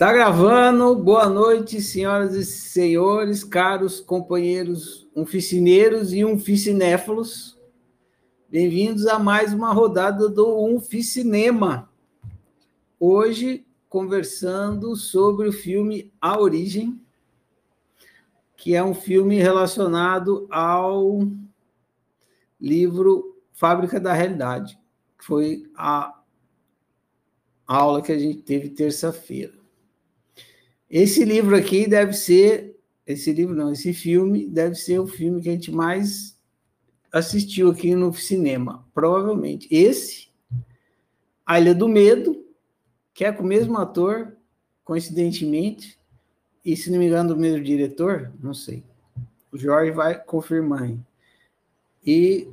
Está gravando. Boa noite, senhoras e senhores, caros companheiros unficineiros e unficinéfalos. Bem-vindos a mais uma rodada do Unficinema. Hoje, conversando sobre o filme A Origem, que é um filme relacionado ao livro Fábrica da Realidade, que foi a aula que a gente teve terça-feira. Esse livro aqui deve ser, esse livro não, esse filme deve ser o filme que a gente mais assistiu aqui no cinema, provavelmente. Esse, A Ilha do Medo, que é com o mesmo ator, coincidentemente, e se não me engano, do mesmo diretor, não sei. O Jorge vai confirmar aí. E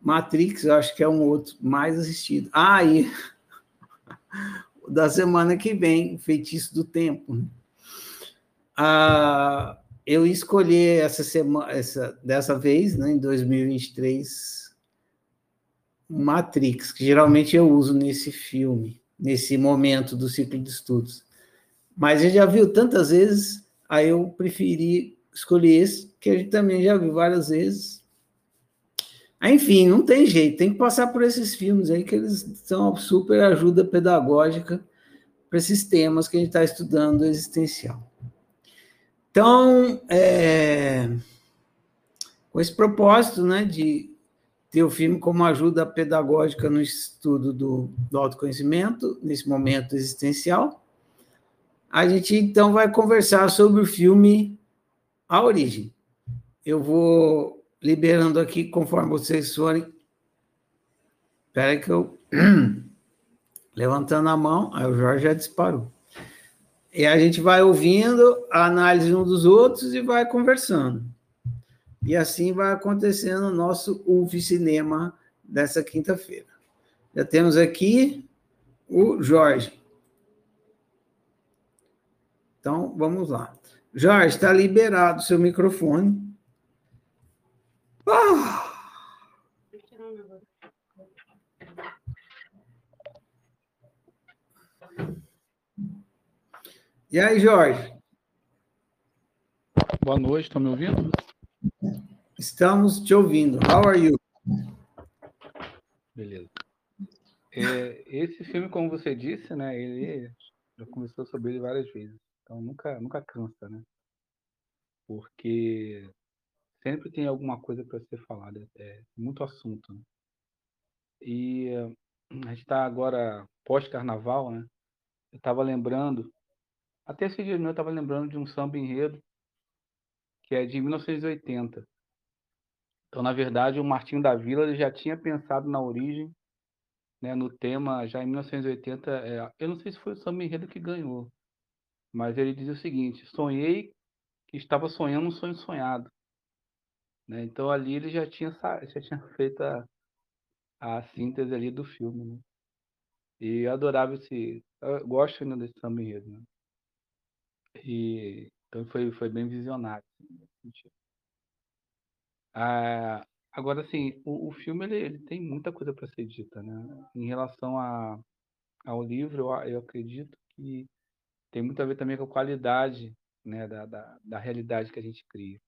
Matrix, eu acho que é um outro mais assistido. Ah, e da semana que vem, Feitiço do Tempo. Né? Ah, eu escolhi essa semana, essa, dessa vez, né, em 2023, Matrix, que geralmente eu uso nesse filme, nesse momento do ciclo de estudos. Mas a gente já viu tantas vezes, aí eu preferi escolher esse, que a gente também já viu várias vezes. Enfim, não tem jeito, tem que passar por esses filmes aí, que eles são super ajuda pedagógica para esses temas que a gente está estudando existencial. Então, é, com esse propósito né, de ter o filme como ajuda pedagógica no estudo do, do autoconhecimento, nesse momento existencial, a gente então vai conversar sobre o filme A Origem. Eu vou liberando aqui conforme vocês forem. Espera que eu. Levantando a mão, aí o Jorge já disparou. E a gente vai ouvindo a análise um dos outros e vai conversando. E assim vai acontecendo o nosso UV Cinema dessa quinta-feira. Já temos aqui o Jorge. Então, vamos lá. Jorge, está liberado o seu microfone. Ah! E aí, Jorge? Boa noite, estão me ouvindo? Estamos te ouvindo. How are you? Beleza. É, esse filme, como você disse, né, ele já conversou sobre ele várias vezes. Então nunca, nunca cansa, né? Porque sempre tem alguma coisa para ser falada, é muito assunto. Né? E a gente está agora pós-carnaval, né? Eu estava lembrando até esse dia eu estava lembrando de um samba enredo que é de 1980. Então, na verdade, o Martinho da Vila já tinha pensado na origem, né, no tema, já em 1980. É, eu não sei se foi o samba enredo que ganhou, mas ele dizia o seguinte: sonhei que estava sonhando um sonho sonhado. Né? Então, ali ele já tinha, já tinha feito a, a síntese ali do filme. Né? E eu adorava esse. Eu gosto ainda desse samba enredo. Né? E então foi, foi bem visionário. Assim, ah, agora, assim, o, o filme ele, ele tem muita coisa para ser dita, né? Em relação a, ao livro, eu, eu acredito que tem muito a ver também com a qualidade né, da, da, da realidade que a gente cria.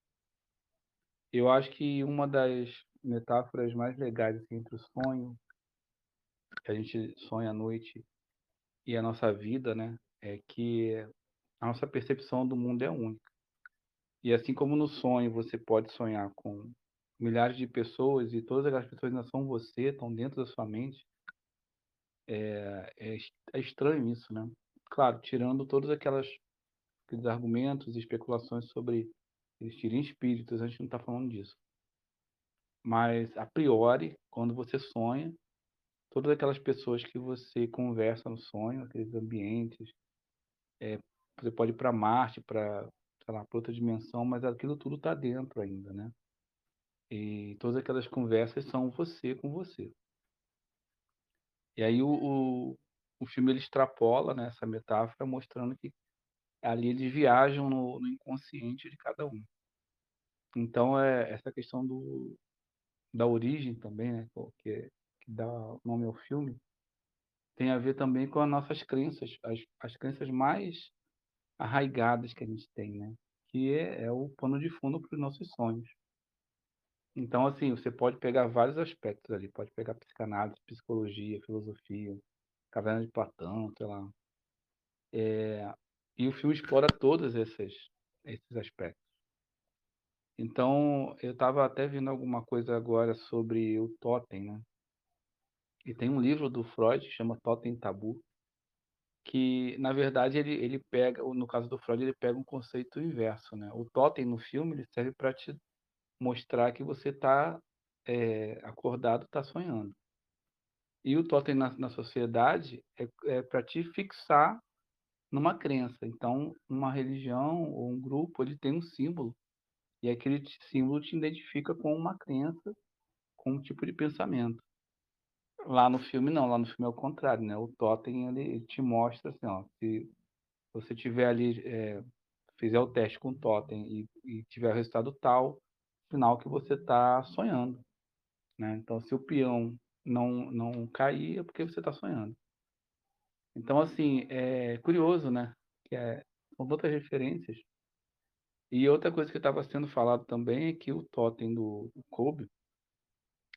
Eu acho que uma das metáforas mais legais assim, entre o sonho, que a gente sonha à noite, e a nossa vida, né, é que a nossa percepção do mundo é única. E assim como no sonho você pode sonhar com milhares de pessoas e todas aquelas pessoas não são você, estão dentro da sua mente, é, é, é estranho isso, né? Claro, tirando todos aquelas, aqueles argumentos e especulações sobre existirem espíritos, a gente não está falando disso. Mas, a priori, quando você sonha, todas aquelas pessoas que você conversa no sonho, aqueles ambientes, é, você pode ir para Marte, para outra dimensão, mas aquilo tudo está dentro ainda, né? E todas aquelas conversas são você com você. E aí o, o, o filme ele extrapola né, essa metáfora, mostrando que ali eles viajam no, no inconsciente de cada um. Então é essa questão do, da origem também, né, que, que dá nome ao filme, tem a ver também com as nossas crenças, as, as crenças mais arraigadas que a gente tem, né? Que é, é o pano de fundo para os nossos sonhos. Então, assim, você pode pegar vários aspectos ali. Pode pegar psicanálise, psicologia, filosofia, caverna de Platão, sei lá. É, e o filme explora todos esses, esses aspectos. Então, eu estava até vendo alguma coisa agora sobre o totem, né? E tem um livro do Freud que chama Totem Tabu, que na verdade ele, ele pega, no caso do Freud, ele pega um conceito inverso, né? O totem no filme ele serve para te mostrar que você está é, acordado, está sonhando. E o totem na, na sociedade é, é para te fixar numa crença. Então, uma religião ou um grupo ele tem um símbolo e aquele símbolo te identifica com uma crença, com um tipo de pensamento. Lá no filme não, lá no filme é o contrário, né? O totem ele, te mostra assim, ó, se você tiver ali, é, fizer o teste com o totem e, e tiver o resultado tal, sinal que você está sonhando, né? Então, se o peão não não cair, é porque você está sonhando. Então, assim, é curioso, né? Que é, são tantas referências. E outra coisa que estava sendo falado também é que o totem do, do Kobe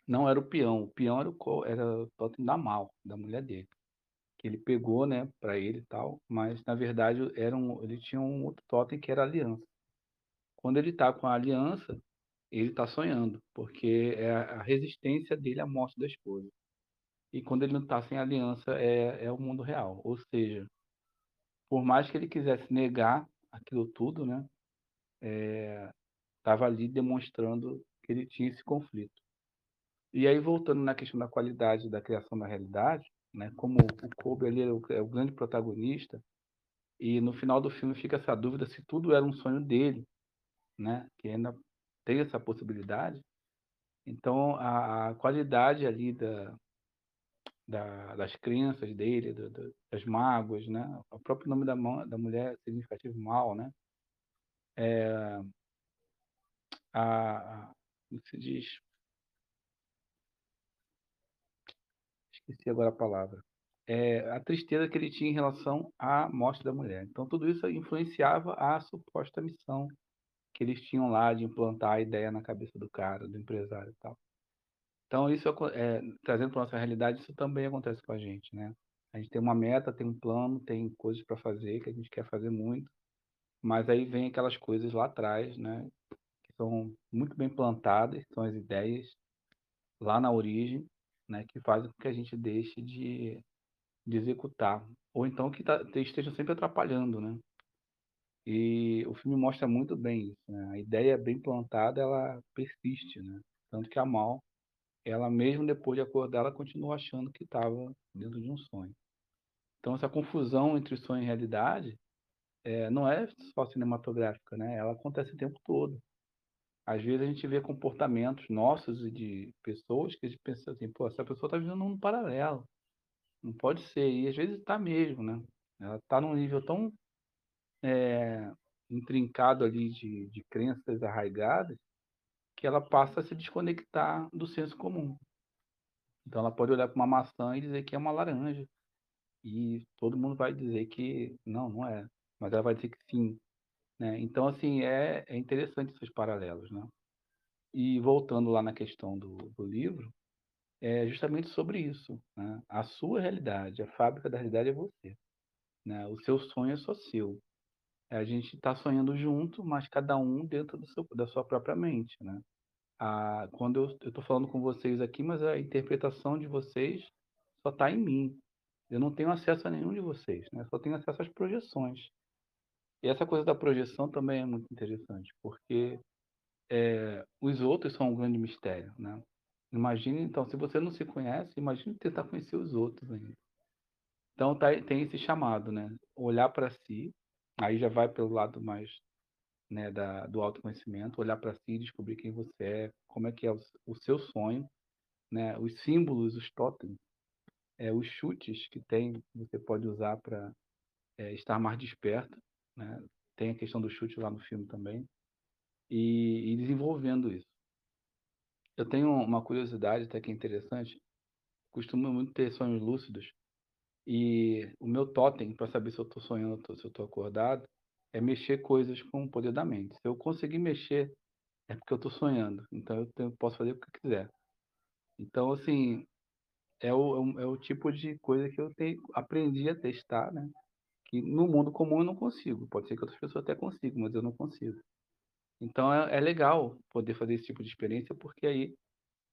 não era o peão, o peão era o, era o totem da Mal, da mulher dele. Que ele pegou, né, para ele e tal, mas na verdade era um, ele tinha um outro totem que era a aliança. Quando ele está com a aliança, ele está sonhando, porque é a resistência dele à morte da esposa. E quando ele não está sem aliança, é, é o mundo real. Ou seja, por mais que ele quisesse negar aquilo tudo, né, estava é, ali demonstrando que ele tinha esse conflito. E aí, voltando na questão da qualidade da criação da realidade, né, como o Kobe ali é o, é o grande protagonista, e no final do filme fica essa dúvida se tudo era um sonho dele, né, que ainda tem essa possibilidade. Então, a, a qualidade ali da, da, das crenças dele, do, do, das mágoas, né? O próprio nome da, da mulher é significativo mal, né? É, a, a, como se diz? Esqueci agora a palavra, é, a tristeza que ele tinha em relação à morte da mulher. Então, tudo isso influenciava a suposta missão que eles tinham lá de implantar a ideia na cabeça do cara, do empresário e tal. Então, isso é, trazendo para nossa realidade, isso também acontece com a gente, né? A gente tem uma meta, tem um plano, tem coisas para fazer que a gente quer fazer muito, mas aí vem aquelas coisas lá atrás, né? Que são muito bem plantadas, são as ideias lá na origem, né, que fazem com que a gente deixe de, de executar, ou então que tá, estejam sempre atrapalhando, né? E o filme mostra muito bem isso, né? A ideia bem plantada, ela persiste, né? Tanto que a Mal, ela mesmo depois de acordar, ela continua achando que estava dentro de um sonho. Então essa confusão entre sonho e realidade é, não é só cinematográfica, né? Ela acontece o tempo todo às vezes a gente vê comportamentos nossos e de pessoas que a gente pensa assim, pô, essa pessoa está vivendo num paralelo. Não pode ser. E às vezes está mesmo, né? Ela está num nível tão é, intrincado ali de, de crenças arraigadas que ela passa a se desconectar do senso comum. Então ela pode olhar para uma maçã e dizer que é uma laranja. E todo mundo vai dizer que não, não é. Mas ela vai dizer que sim. Né? Então, assim, é, é interessante esses paralelos. Né? E voltando lá na questão do, do livro, é justamente sobre isso. Né? A sua realidade, a fábrica da realidade é você. Né? O seu sonho é só seu. A gente está sonhando junto, mas cada um dentro do seu, da sua própria mente. Né? A, quando eu estou falando com vocês aqui, mas a interpretação de vocês só está em mim. Eu não tenho acesso a nenhum de vocês, né? só tenho acesso às projeções. E essa coisa da projeção também é muito interessante, porque é, os outros são um grande mistério, né? Imagine, então, se você não se conhece, imagine tentar conhecer os outros ainda. Então, tá, tem esse chamado, né? Olhar para si, aí já vai pelo lado mais né, da, do autoconhecimento, olhar para si, descobrir quem você é, como é que é o, o seu sonho, né? Os símbolos, os totens, é, os chutes que tem, você pode usar para é, estar mais desperto né? Tem a questão do chute lá no filme também. E, e desenvolvendo isso. Eu tenho uma curiosidade até que é interessante. Costumo muito ter sonhos lúcidos. E o meu totem, para saber se eu estou sonhando ou se eu estou acordado, é mexer coisas com o poder da mente. Se eu conseguir mexer, é porque eu estou sonhando. Então eu tenho, posso fazer o que eu quiser. Então, assim, é o, é o tipo de coisa que eu tenho, aprendi a testar, né? Que no mundo comum eu não consigo. Pode ser que outras pessoas até consigam, mas eu não consigo. Então é, é legal poder fazer esse tipo de experiência, porque aí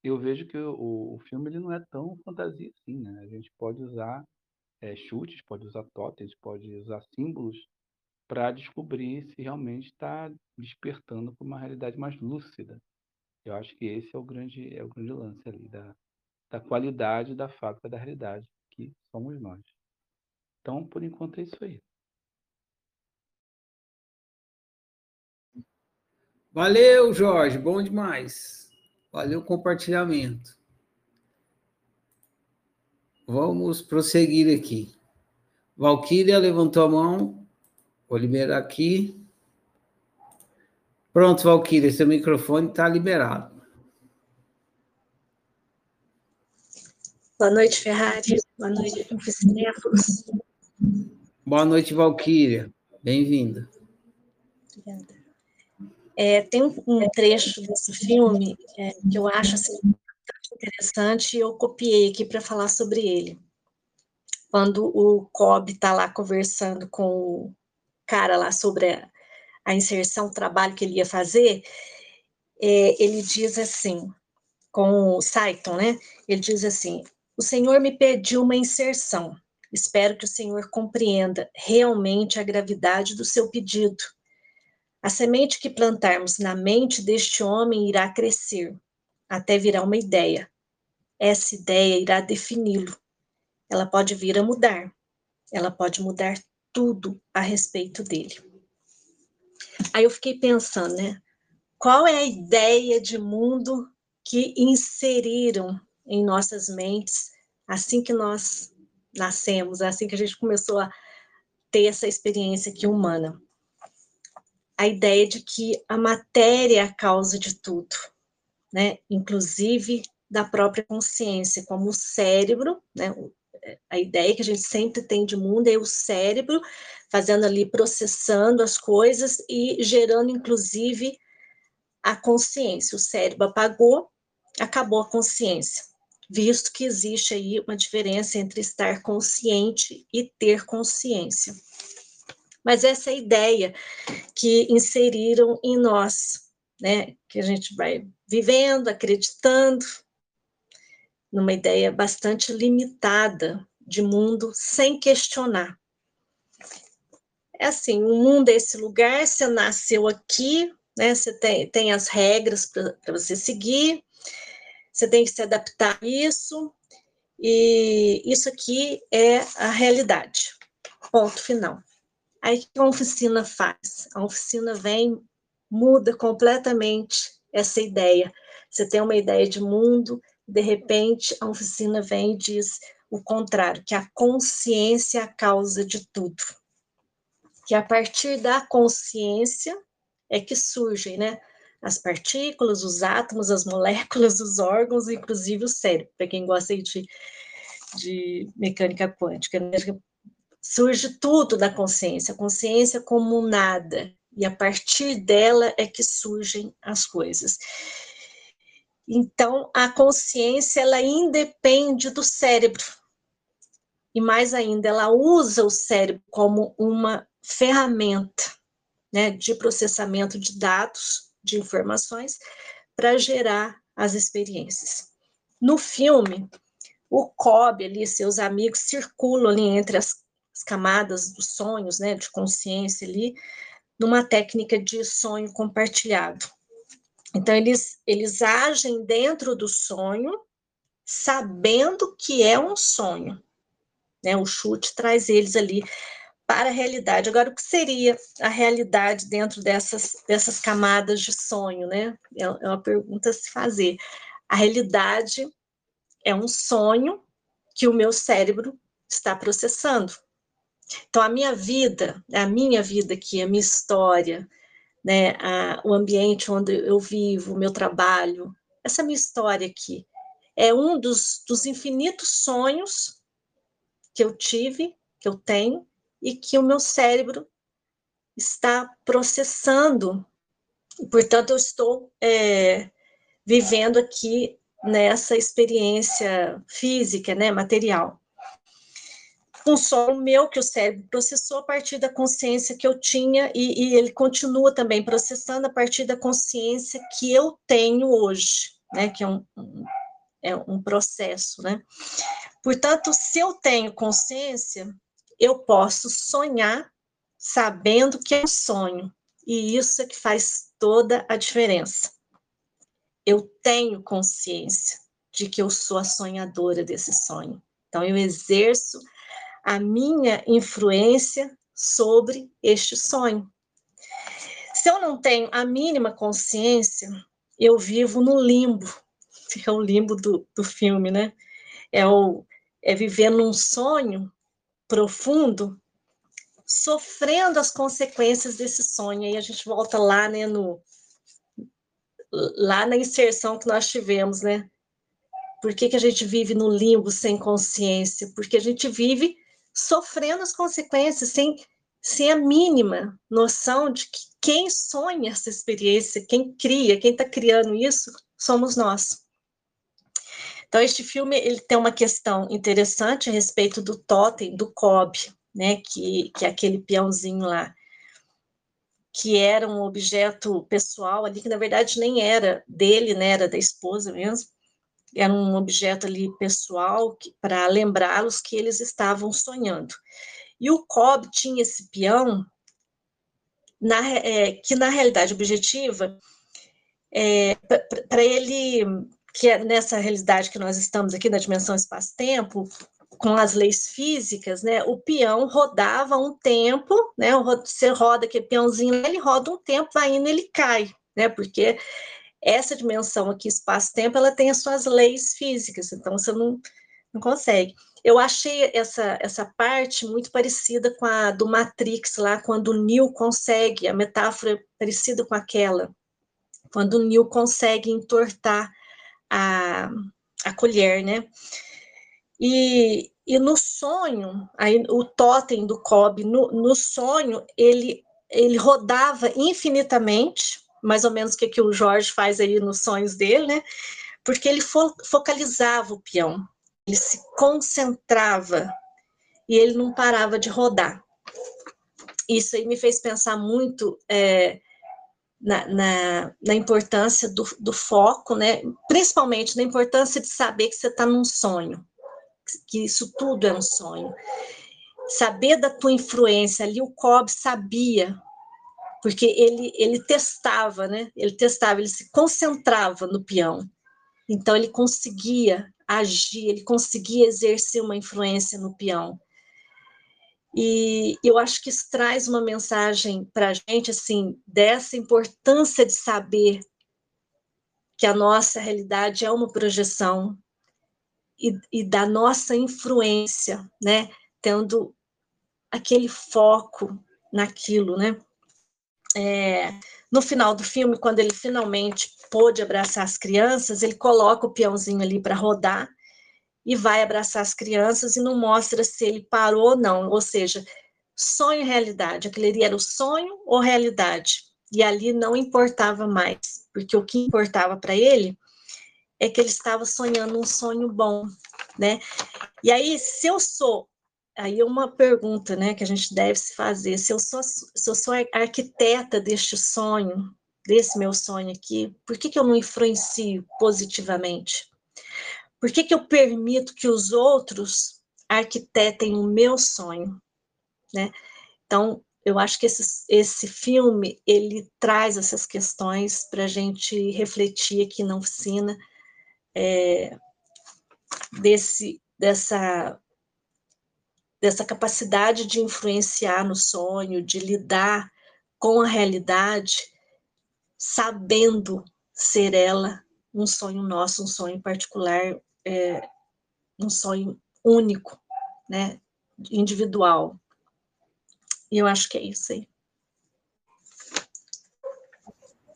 eu vejo que o, o filme ele não é tão fantasia assim, né? A gente pode usar é, chutes, pode usar totens, pode usar símbolos para descobrir se realmente está despertando para uma realidade mais lúcida. Eu acho que esse é o grande, é o grande lance ali, da, da qualidade da fábrica da realidade, que somos nós. Então, por enquanto, é isso aí. Valeu, Jorge, bom demais. Valeu o compartilhamento. Vamos prosseguir aqui. Valquíria levantou a mão. Vou liberar aqui. Pronto, Valquíria, seu microfone está liberado. Boa noite, Ferrari. Boa noite, oficinéfilos. Boa noite, Valquíria. Bem-vinda. Obrigada. É, tem um trecho desse filme é, que eu acho assim, interessante e eu copiei aqui para falar sobre ele. Quando o Cobb está lá conversando com o cara lá sobre a, a inserção, o trabalho que ele ia fazer, é, ele diz assim, com o Saiton, né? Ele diz assim: O Senhor me pediu uma inserção. Espero que o Senhor compreenda realmente a gravidade do seu pedido. A semente que plantarmos na mente deste homem irá crescer, até virar uma ideia. Essa ideia irá defini-lo. Ela pode vir a mudar. Ela pode mudar tudo a respeito dele. Aí eu fiquei pensando, né? Qual é a ideia de mundo que inseriram em nossas mentes assim que nós nascemos, assim que a gente começou a ter essa experiência aqui humana? A ideia de que a matéria é a causa de tudo, né? Inclusive da própria consciência, como o cérebro, né? A ideia que a gente sempre tem de mundo é o cérebro fazendo ali, processando as coisas e gerando, inclusive, a consciência. O cérebro apagou, acabou a consciência, visto que existe aí uma diferença entre estar consciente e ter consciência. Mas essa é a ideia que inseriram em nós, né? Que a gente vai vivendo, acreditando, numa ideia bastante limitada de mundo, sem questionar. É assim, o mundo é esse lugar, você nasceu aqui, né? Você tem, tem as regras para você seguir, você tem que se adaptar a isso, e isso aqui é a realidade. Ponto final. Aí o que a oficina faz? A oficina vem, muda completamente essa ideia. Você tem uma ideia de mundo, de repente a oficina vem e diz o contrário, que a consciência é a causa de tudo. Que a partir da consciência é que surgem, né? As partículas, os átomos, as moléculas, os órgãos, inclusive o cérebro, para quem gosta de, de mecânica quântica. Né? Surge tudo da consciência, a consciência como nada, e a partir dela é que surgem as coisas. Então, a consciência, ela independe do cérebro. E mais ainda, ela usa o cérebro como uma ferramenta né, de processamento de dados, de informações, para gerar as experiências. No filme, o Cobb ali, seus amigos circulam ali entre as, as camadas dos sonhos, né, de consciência ali, numa técnica de sonho compartilhado. Então, eles, eles agem dentro do sonho, sabendo que é um sonho. Né? O chute traz eles ali para a realidade. Agora, o que seria a realidade dentro dessas, dessas camadas de sonho? Né? É, é uma pergunta a se fazer. A realidade é um sonho que o meu cérebro está processando. Então, a minha vida, a minha vida aqui, a minha história, né, a, o ambiente onde eu vivo, o meu trabalho, essa minha história aqui, é um dos, dos infinitos sonhos que eu tive, que eu tenho, e que o meu cérebro está processando. Portanto, eu estou é, vivendo aqui nessa experiência física, né, material. Um sonho meu que o cérebro processou a partir da consciência que eu tinha e, e ele continua também processando a partir da consciência que eu tenho hoje, né, que é um, um é um processo, né? Portanto, se eu tenho consciência, eu posso sonhar sabendo que é um sonho, e isso é que faz toda a diferença. Eu tenho consciência de que eu sou a sonhadora desse sonho. Então, eu exerço a minha influência sobre este sonho. Se eu não tenho a mínima consciência, eu vivo no limbo, é o limbo do, do filme, né? É, o, é viver num sonho profundo, sofrendo as consequências desse sonho. Aí a gente volta lá, né, no, lá na inserção que nós tivemos, né? Por que, que a gente vive no limbo sem consciência? Porque a gente vive sofrendo as consequências sem, sem a mínima noção de que quem sonha essa experiência, quem cria, quem está criando isso, somos nós. Então, este filme ele tem uma questão interessante a respeito do totem, do Cobb, né, que, que é aquele peãozinho lá, que era um objeto pessoal ali, que na verdade nem era dele, né, era da esposa mesmo, era um objeto ali pessoal para lembrá-los que eles estavam sonhando. E o Cobb tinha esse peão, na, é, que na realidade objetiva, é, para ele que é nessa realidade que nós estamos aqui, na dimensão espaço-tempo, com as leis físicas, né, o peão rodava um tempo, né, você roda aquele peãozinho, ele roda um tempo, vai indo, ele cai, né, porque essa dimensão aqui, espaço-tempo, ela tem as suas leis físicas, então você não, não consegue. Eu achei essa, essa parte muito parecida com a do Matrix, lá, quando o Neo consegue, a metáfora é parecida com aquela, quando o Neo consegue entortar a, a colher, né? E, e no sonho, aí o totem do Cobb, no, no sonho, ele, ele rodava infinitamente, mais ou menos o que, que o Jorge faz aí nos sonhos dele, né? Porque ele fo, focalizava o peão, ele se concentrava e ele não parava de rodar. Isso aí me fez pensar muito é, na, na, na importância do, do, foco, né? principalmente na importância de saber que você está num sonho, que isso tudo é um sonho. Saber da tua influência, ali o Cobb sabia, porque ele, ele testava, né? Ele testava, ele se concentrava no peão. Então ele conseguia agir, ele conseguia exercer uma influência no peão. E eu acho que isso traz uma mensagem para a gente, assim, dessa importância de saber que a nossa realidade é uma projeção e, e da nossa influência, né? Tendo aquele foco naquilo, né? É, no final do filme, quando ele finalmente pôde abraçar as crianças, ele coloca o peãozinho ali para rodar e vai abraçar as crianças e não mostra se ele parou ou não, ou seja, sonho e realidade, aquele ali era o sonho ou realidade, e ali não importava mais, porque o que importava para ele é que ele estava sonhando um sonho bom, né? E aí, se eu sou, aí é uma pergunta, né, que a gente deve se fazer, se eu sou, se eu sou arquiteta deste sonho, desse meu sonho aqui, por que, que eu não influencio positivamente? Por que, que eu permito que os outros arquitetem o meu sonho? Né? Então, eu acho que esse, esse filme, ele traz essas questões para a gente refletir aqui na oficina, é, desse, dessa, dessa capacidade de influenciar no sonho, de lidar com a realidade, sabendo ser ela um sonho nosso, um sonho particular, é, um sonho único, né, individual. E eu acho que é isso aí.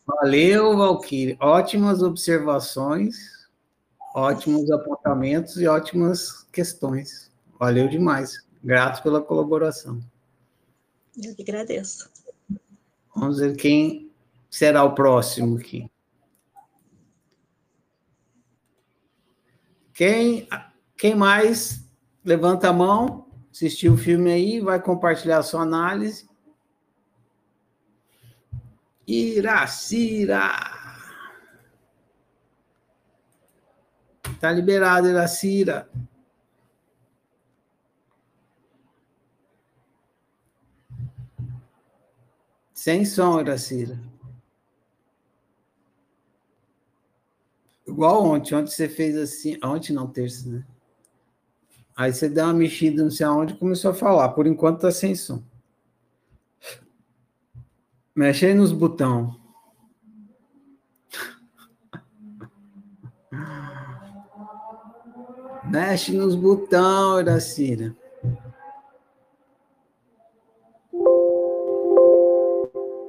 Valeu, Valkyrie. Ótimas observações, ótimos apontamentos e ótimas questões. Valeu demais. Grato pela colaboração. Eu que agradeço. Vamos ver quem será o próximo aqui. Quem, quem mais? Levanta a mão, assistiu o filme aí, vai compartilhar sua análise. Iracira. Tá liberado, Iracira. Sem som, Iracira. Igual ontem. Ontem você fez assim. Ontem não, terça, né? Aí você deu uma mexida, não sei aonde, começou a falar. Por enquanto tá sem som. Mexe aí nos botão. Mexe nos botão, Iracira.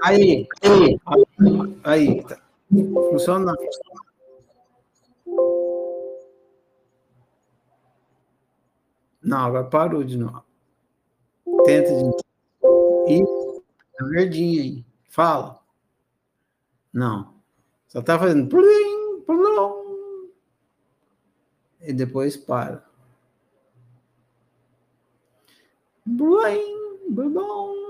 Aí, aí, aí, tá. Funciona. Não, agora parou de novo. Tenta de novo. Isso, é verdinho aí. Fala. Não. Só tá fazendo. Plim, plim, e depois para. Blim, blim.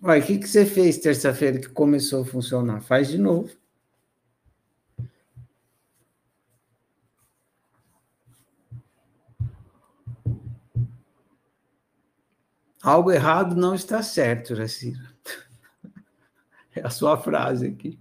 Uai, o que, que você fez terça-feira que começou a funcionar? Faz de novo. Algo errado não está certo, Jacira. É a sua frase aqui.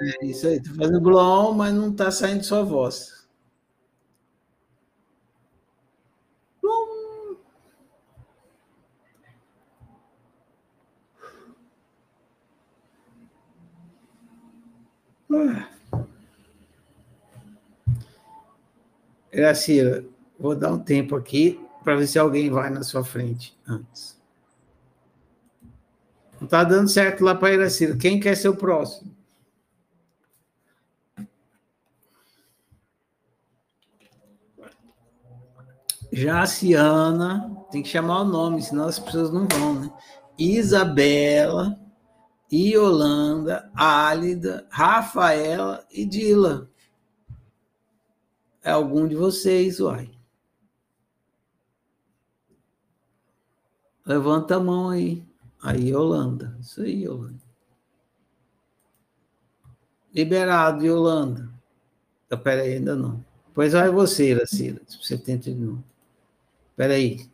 É isso aí, está fazendo blom, mas não está saindo sua voz. Gracila, vou dar um tempo aqui para ver se alguém vai na sua frente antes. Não está dando certo lá para Iracila. Quem quer ser o próximo? Jaciana, tem que chamar o nome, senão as pessoas não vão, né? Isabela, Iolanda, Álida, Rafaela e Dila. É algum de vocês, uai. Levanta a mão aí. Aí, Yolanda. Isso aí, Yolanda. Liberado, Yolanda. Espera aí, ainda não. Pois vai você, Iracira. Você tenta de novo. Espera aí.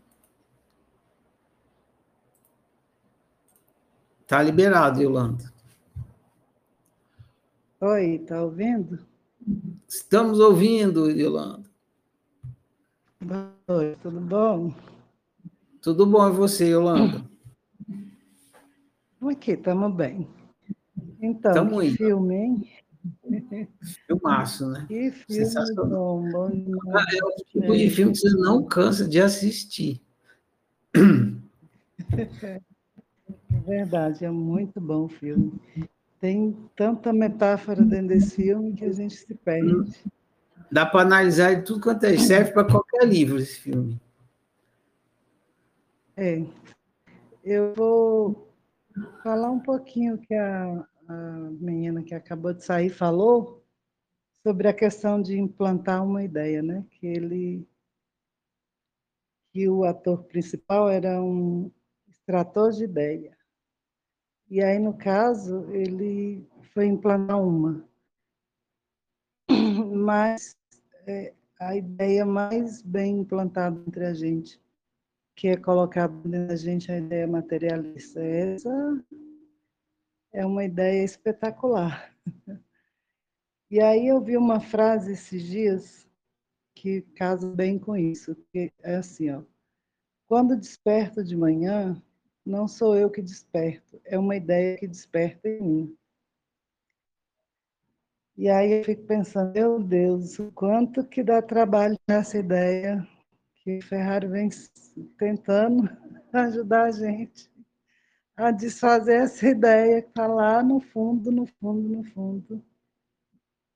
Tá liberado, Yolanda. Oi, tá ouvindo? Estamos ouvindo, Yolanda. Oi, tudo bom? Tudo bom e você, Yolanda? Aqui, estamos bem. Então, Tamo que indo. filme, hein? Filmaço, né? Que filme bom, bom É o tipo de filme que você não cansa de assistir. É verdade, é muito bom o filme. Tem tanta metáfora dentro desse filme que a gente se perde. Dá para analisar de tudo quanto é. Serve para qualquer livro esse filme. É. Eu vou falar um pouquinho que a, a menina que acabou de sair falou sobre a questão de implantar uma ideia, né? Que ele que o ator principal era um extrator de ideia. E aí, no caso, ele foi implantar uma. Mas é, a ideia mais bem implantada entre a gente, que é colocada da gente a ideia materialista, essa é uma ideia espetacular. E aí eu vi uma frase esses dias que casa bem com isso, que é assim, ó. Quando desperto de manhã, não sou eu que desperto, é uma ideia que desperta em mim. E aí eu fico pensando, meu Deus, o quanto que dá trabalho nessa ideia que Ferrari vem tentando ajudar a gente a desfazer essa ideia que está lá no fundo, no fundo, no fundo.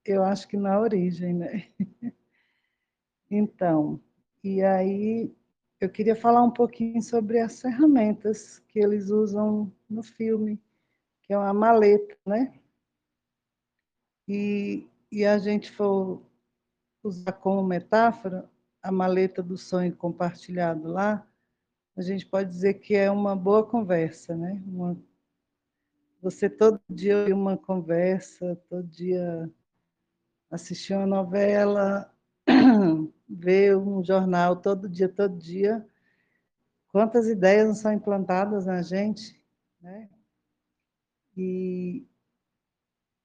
Eu acho que na origem, né? Então, e aí eu queria falar um pouquinho sobre as ferramentas que eles usam no filme, que é uma maleta, né? E, e a gente for usar como metáfora a maleta do sonho compartilhado lá, a gente pode dizer que é uma boa conversa, né? Uma, você todo dia ouvir uma conversa, todo dia assistir uma novela, ver um jornal todo dia, todo dia. Quantas ideias não são implantadas na gente, né? E,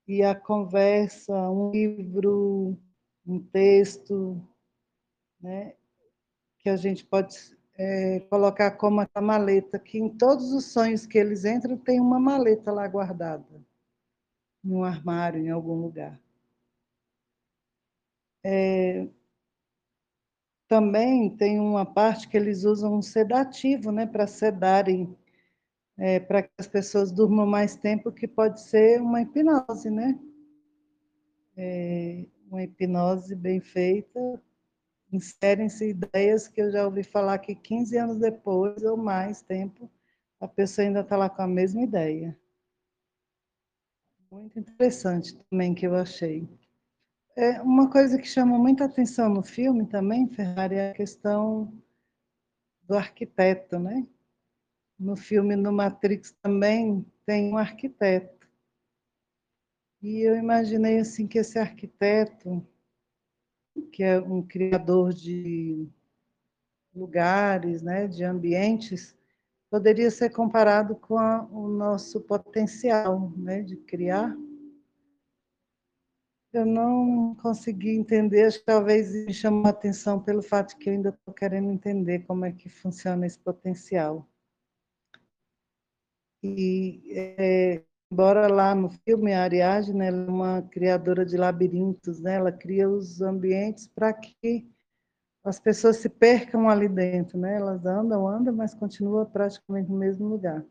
e a conversa, um livro, um texto, né? Que a gente pode é, colocar como a maleta, que em todos os sonhos que eles entram tem uma maleta lá guardada, num armário, em algum lugar. É, também tem uma parte que eles usam um sedativo, né, para sedarem, é, para que as pessoas durmam mais tempo, que pode ser uma hipnose, né? É, uma hipnose bem feita inserem-se ideias que eu já ouvi falar que 15 anos depois ou mais tempo, a pessoa ainda está lá com a mesma ideia. Muito interessante também que eu achei. É uma coisa que chama muita atenção no filme também, Ferrari, é a questão do arquiteto, né? No filme no Matrix também tem um arquiteto. E eu imaginei assim que esse arquiteto que é um criador de lugares, né, de ambientes, poderia ser comparado com a, o nosso potencial né, de criar. Eu não consegui entender, acho que talvez me chamou a atenção pelo fato que eu ainda estou querendo entender como é que funciona esse potencial. E é, Embora lá no filme a Ariadne ela é uma criadora de labirintos, né? ela cria os ambientes para que as pessoas se percam ali dentro, né? Elas andam, andam, mas continuam praticamente no mesmo lugar.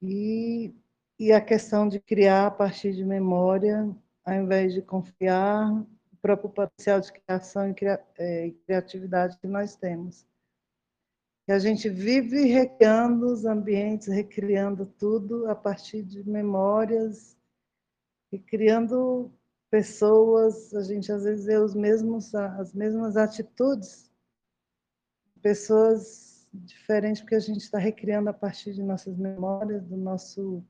E, e a questão de criar a partir de memória, ao invés de confiar o próprio potencial de criação e, é, e criatividade que nós temos. Que a gente vive recriando os ambientes, recriando tudo a partir de memórias, e criando pessoas, a gente às vezes vê os mesmos, as mesmas atitudes, pessoas diferentes, porque a gente está recriando a partir de nossas memórias, do nosso,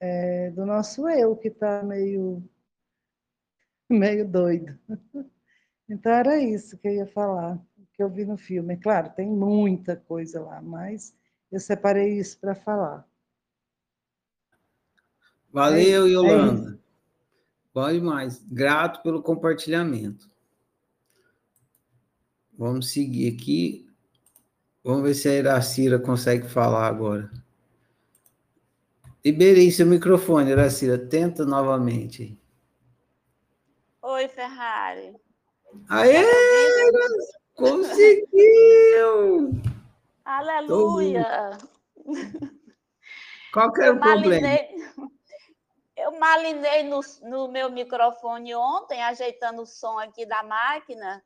é, do nosso eu, que está meio, meio doido. Então era isso que eu ia falar que eu vi no filme. Claro, tem muita coisa lá, mas eu separei isso para falar. Valeu, é, Yolanda. É Bom demais. Grato pelo compartilhamento. Vamos seguir aqui. Vamos ver se a Iracira consegue falar agora. Liberei seu microfone, Iracira. Tenta novamente. Oi, Ferrari. Aê! Conseguiu! Aleluia! Qual que é o problema? Eu malinei no, no meu microfone ontem, ajeitando o som aqui da máquina,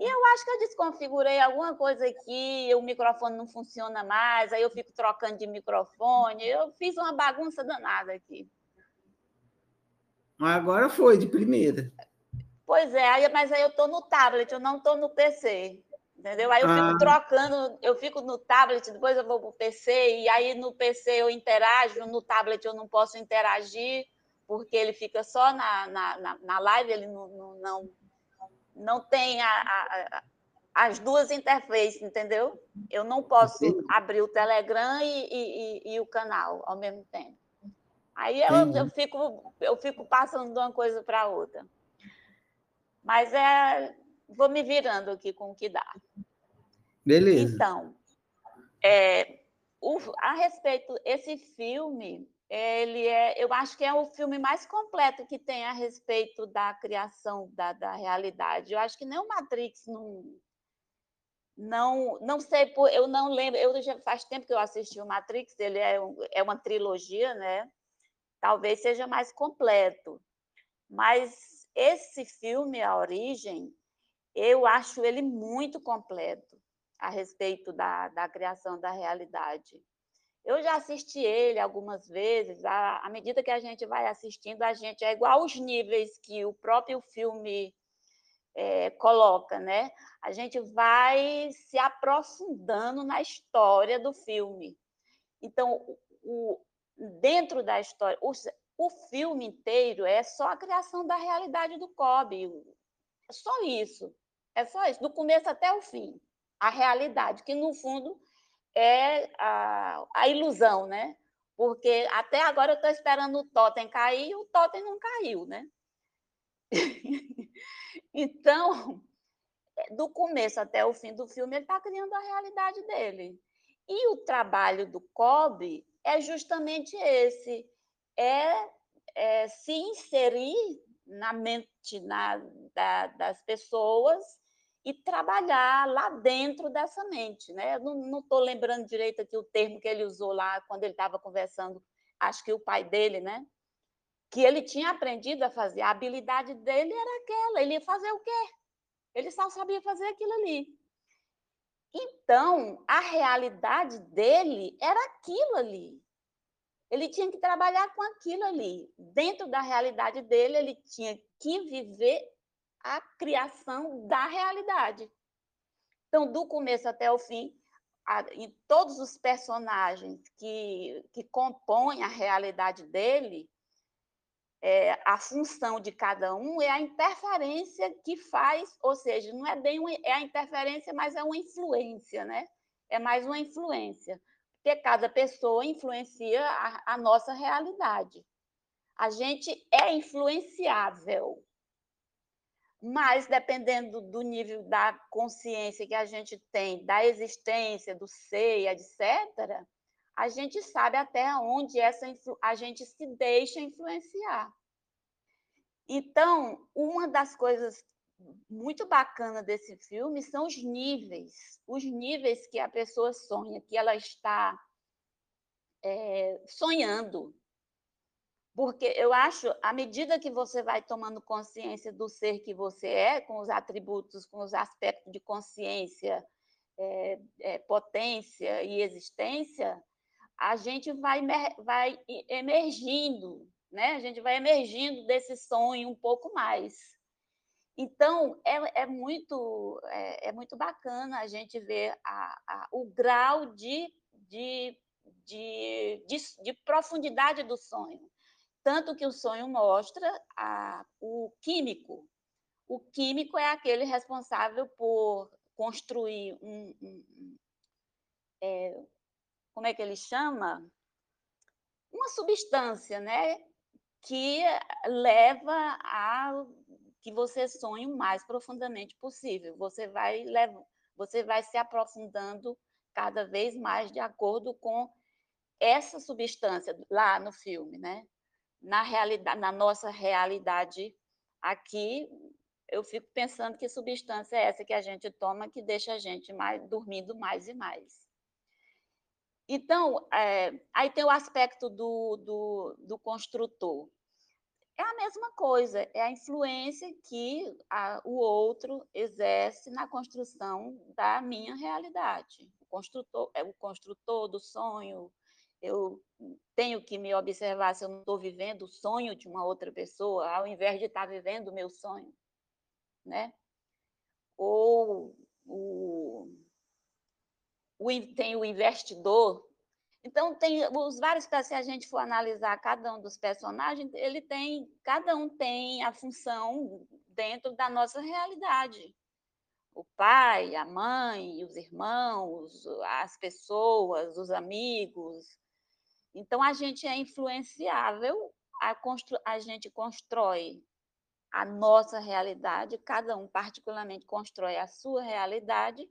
e eu acho que eu desconfigurei alguma coisa aqui, o microfone não funciona mais, aí eu fico trocando de microfone. Eu fiz uma bagunça danada aqui. Agora foi, de primeira. Pois é, aí, mas aí eu estou no tablet, eu não estou no PC. Entendeu? Aí eu fico ah. trocando, eu fico no tablet, depois eu vou para o PC, e aí no PC eu interajo, no tablet eu não posso interagir, porque ele fica só na, na, na live, ele não, não, não, não tem a, a, a, as duas interfaces, entendeu? Eu não posso abrir o Telegram e, e, e, e, o canal ao mesmo tempo. Aí eu, eu, fico, eu fico passando de uma coisa para outra. Mas é, vou me virando aqui com o que dá. Beleza. Então, é, o, a respeito, esse filme, ele é, eu acho que é o filme mais completo que tem a respeito da criação da, da realidade. Eu acho que nem o Matrix não, não, não sei, eu não lembro, eu já faz tempo que eu assisti o Matrix, ele é, é uma trilogia, né? Talvez seja mais completo. Mas esse filme, A Origem, eu acho ele muito completo a respeito da, da criação da realidade. Eu já assisti ele algumas vezes, à, à medida que a gente vai assistindo, a gente é igual os níveis que o próprio filme é, coloca, né? A gente vai se aprofundando na história do filme. Então, o, dentro da história, o, o filme inteiro é só a criação da realidade do Kobe. É só isso. É só isso, do começo até o fim. A realidade, que no fundo é a, a ilusão, né? Porque até agora eu estou esperando o totem cair e o totem não caiu, né? Então, é, do começo até o fim do filme, ele está criando a realidade dele. E o trabalho do Kobe é justamente esse: é, é se inserir na mente na, da, das pessoas e trabalhar lá dentro dessa mente. Né? Eu não estou lembrando direito aqui o termo que ele usou lá quando ele estava conversando, acho que o pai dele, né? que ele tinha aprendido a fazer. A habilidade dele era aquela, ele ia fazer o quê? Ele só sabia fazer aquilo ali. Então, a realidade dele era aquilo ali. Ele tinha que trabalhar com aquilo ali. Dentro da realidade dele, ele tinha que viver a criação da realidade. Então, do começo até o fim, a, todos os personagens que, que compõem a realidade dele, é, a função de cada um é a interferência que faz, ou seja, não é bem uma, é a interferência, mas é uma influência, né? É mais uma influência, porque cada pessoa influencia a, a nossa realidade. A gente é influenciável, mas dependendo do nível da consciência que a gente tem, da existência, do ser, etc., a gente sabe até onde essa a gente se deixa influenciar. Então, uma das coisas muito bacana desse filme são os níveis, os níveis que a pessoa sonha, que ela está é, sonhando. Porque eu acho, à medida que você vai tomando consciência do ser que você é, com os atributos, com os aspectos de consciência, é, é, potência e existência, a gente vai, vai emergindo, né? A gente vai emergindo desse sonho um pouco mais. Então, é, é muito, é, é, muito bacana a gente ver a, a, o grau de, de, de, de, de, profundidade do sonho. Tanto que o sonho mostra a, o químico. O químico é aquele responsável por construir um, um, é, como é que ele chama? Uma substância, né? Que leva a que você sonhe o mais profundamente possível. Você vai, você vai se aprofundando cada vez mais de acordo com essa substância lá no filme, né? Na realidade, na nossa realidade aqui, eu fico pensando que substância é essa que a gente toma que deixa a gente mais dormindo mais e mais. Então, é, aí tem o aspecto do, do, do, construtor. É a mesma coisa, é a influência que a, o outro exerce na construção da minha realidade. O construtor é o construtor do sonho. Eu tenho que me observar se eu não estou vivendo o sonho de uma outra pessoa, ao invés de estar vivendo o meu sonho, né? Ou o o, tem o investidor. Então, tem os vários, se a gente for analisar cada um dos personagens, ele tem, cada um tem a função dentro da nossa realidade. O pai, a mãe, os irmãos, as pessoas, os amigos. Então, a gente é influenciável, a, a gente constrói a nossa realidade, cada um particularmente constrói a sua realidade,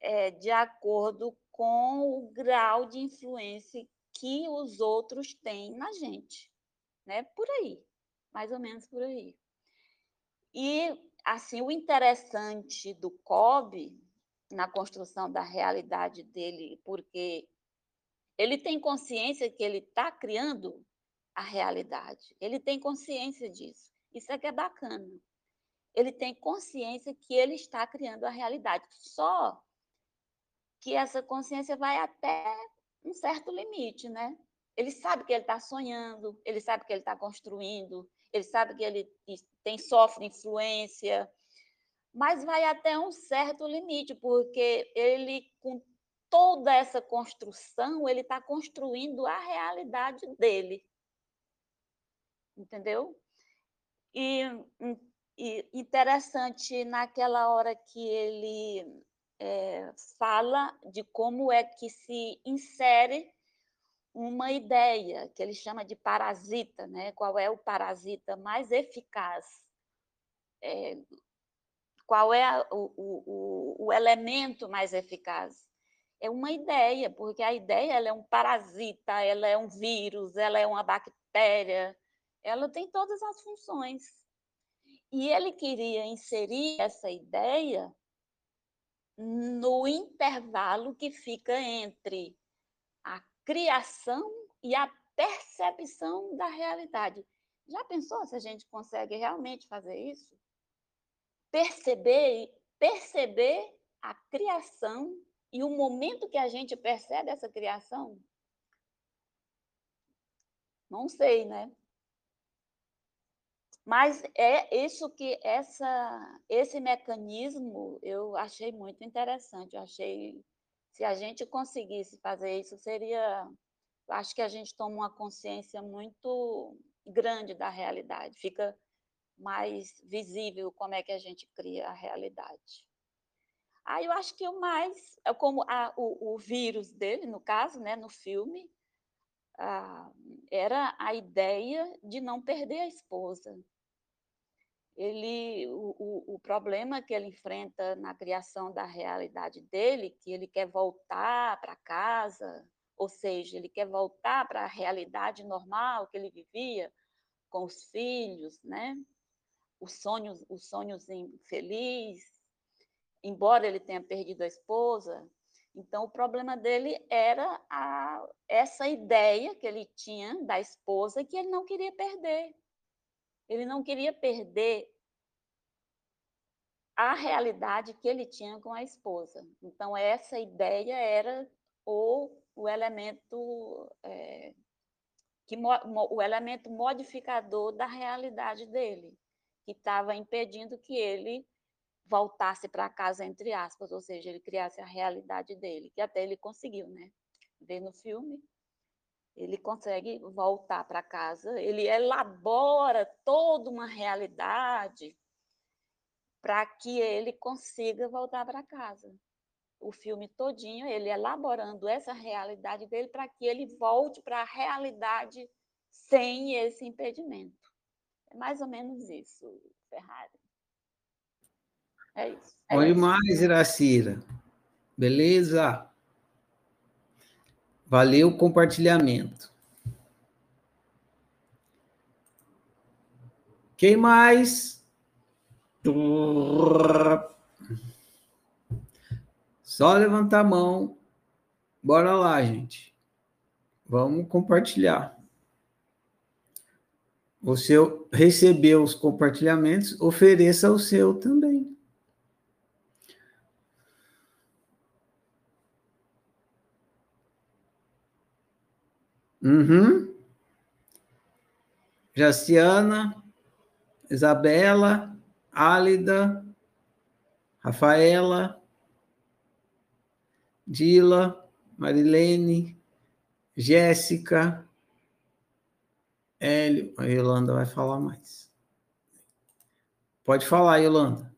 é, de acordo com o grau de influência que os outros têm na gente, né? Por aí, mais ou menos por aí. E assim, o interessante do COB na construção da realidade dele, porque ele tem consciência que ele está criando a realidade. Ele tem consciência disso. Isso é que é bacana. Ele tem consciência que ele está criando a realidade. Só que essa consciência vai até um certo limite, né? Ele sabe que ele está sonhando, ele sabe que ele está construindo, ele sabe que ele tem sofre influência, mas vai até um certo limite, porque ele, com toda essa construção, ele está construindo a realidade dele. Entendeu? E, e interessante naquela hora que ele é, fala de como é que se insere uma ideia que ele chama de parasita, né? Qual é o parasita mais eficaz? É, qual é o, o, o, elemento mais eficaz? É uma ideia, porque a ideia ela é um parasita, ela é um vírus, ela é uma bactéria, ela tem todas as funções. E ele queria inserir essa ideia no intervalo que fica entre a criação e a percepção da realidade. Já pensou se a gente consegue realmente fazer isso? Perceber, perceber a criação e o momento que a gente percebe essa criação? Não sei, né? Mas é isso que essa, esse mecanismo eu achei muito interessante. Eu achei se a gente conseguisse fazer isso, seria. Acho que a gente toma uma consciência muito grande da realidade, fica mais visível como é que a gente cria a realidade. Aí eu acho que o mais, é como a, o, o, vírus dele, no caso, né, no filme, ah, era a ideia de não perder a esposa, ele o, o, o, problema que ele enfrenta na criação da realidade dele, que ele quer voltar para casa, ou seja, ele quer voltar para a realidade normal que ele vivia com os filhos, né? Os sonhos, os sonhos infeliz, embora ele tenha perdido a esposa. Então, o problema dele era a, essa ideia que ele tinha da esposa que ele não queria perder. Ele não queria perder a realidade que ele tinha com a esposa. Então, essa ideia era o, o elemento é, que o elemento modificador da realidade dele, que estava impedindo que ele voltasse para casa entre aspas, ou seja, ele criasse a realidade dele, que até ele conseguiu, né? Ver no filme, ele consegue voltar para casa, ele elabora toda uma realidade para que ele consiga voltar para casa. O filme todinho, ele elaborando essa realidade dele para que ele volte para a realidade sem esse impedimento. É mais ou menos isso, Ferrari. É isso. É Oi, mais, Iracira. Beleza? Valeu o compartilhamento. Quem mais? Só levantar a mão. Bora lá, gente. Vamos compartilhar. Você recebeu os compartilhamentos, ofereça o seu também. Uhum. Jaciana, Isabela, Álida, Rafaela, Dila, Marilene, Jéssica, Hélio. A Yolanda vai falar mais. Pode falar, Yolanda.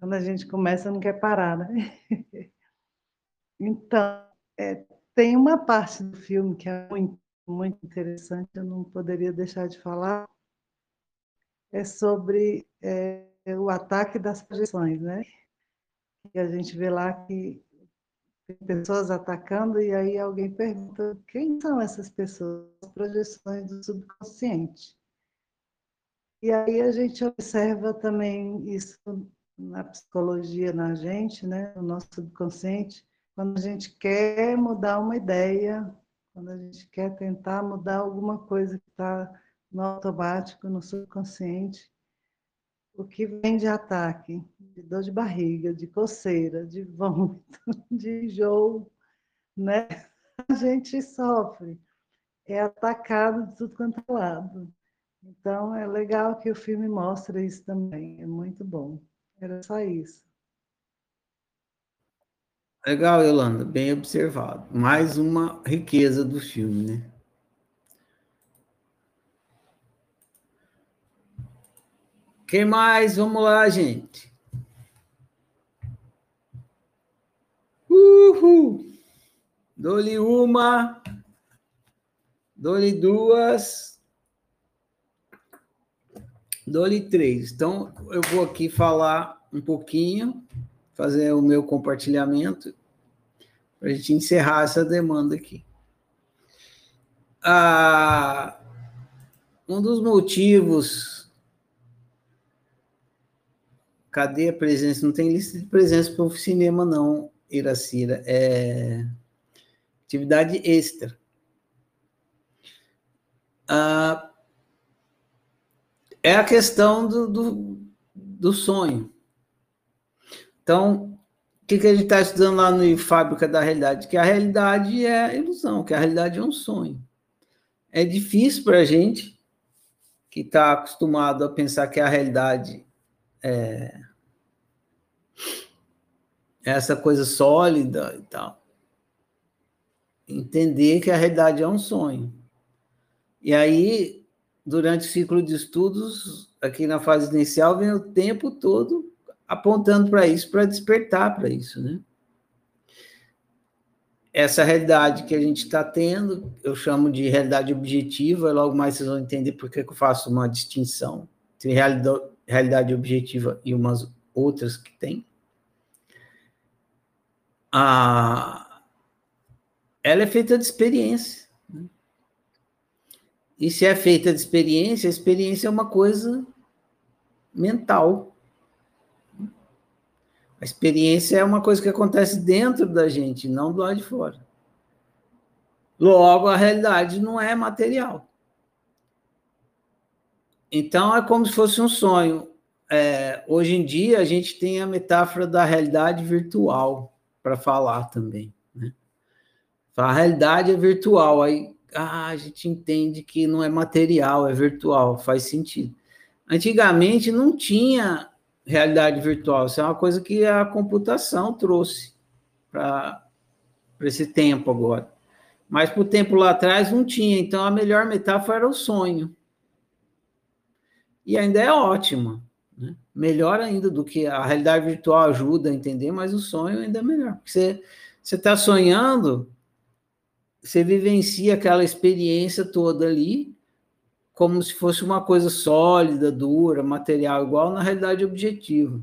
Quando a gente começa, não quer parar, né? Então, é, tem uma parte do filme que é muito, muito interessante, eu não poderia deixar de falar, é sobre é, o ataque das projeções, né? E a gente vê lá que tem pessoas atacando e aí alguém pergunta quem são essas pessoas? As projeções do subconsciente. E aí a gente observa também isso na psicologia, na gente, né, no nosso subconsciente, quando a gente quer mudar uma ideia, quando a gente quer tentar mudar alguma coisa que está no automático, no subconsciente, o que vem de ataque, de dor de barriga, de coceira, de vômito, de enjoo, né? A gente sofre, é atacado de tudo quanto é lado. Então, é legal que o filme mostra isso também, é muito bom. Era só isso. Legal, Yolanda, bem observado. Mais uma riqueza do filme, né? Quem mais? Vamos lá, gente. Uhul! Dou-lhe uma, dou-lhe duas, dou-lhe três. Então, eu vou aqui falar um pouquinho, fazer o meu compartilhamento, para a gente encerrar essa demanda aqui. Ah, um dos motivos Cadê a presença? Não tem lista de presença para o cinema, não, Iracira. É atividade extra. Ah, é a questão do, do, do sonho. Então, o que, que a gente está estudando lá no Fábrica da Realidade? Que a realidade é ilusão, que a realidade é um sonho. É difícil para a gente que está acostumado a pensar que a realidade é, essa coisa sólida e tal. Entender que a realidade é um sonho. E aí, durante o ciclo de estudos, aqui na fase inicial, vem o tempo todo apontando para isso, para despertar para isso, né? Essa realidade que a gente está tendo, eu chamo de realidade objetiva, logo mais vocês vão entender por que eu faço uma distinção entre realidade, objetiva e umas outras que tem. Ah, ela é feita de experiência. Né? E se é feita de experiência, a experiência é uma coisa mental. A experiência é uma coisa que acontece dentro da gente, não do lado de fora. Logo, a realidade não é material. Então é como se fosse um sonho. É, hoje em dia a gente tem a metáfora da realidade virtual para falar também. Né? A realidade é virtual, aí ah, a gente entende que não é material, é virtual, faz sentido. Antigamente não tinha realidade virtual, isso é uma coisa que a computação trouxe para esse tempo agora. Mas para o tempo lá atrás não tinha, então a melhor metáfora era o sonho e ainda é ótima. Né? Melhor ainda do que a realidade virtual ajuda a entender, mas o sonho ainda é melhor. Porque você está sonhando, você vivencia aquela experiência toda ali, como se fosse uma coisa sólida, dura, material, igual na realidade objetiva.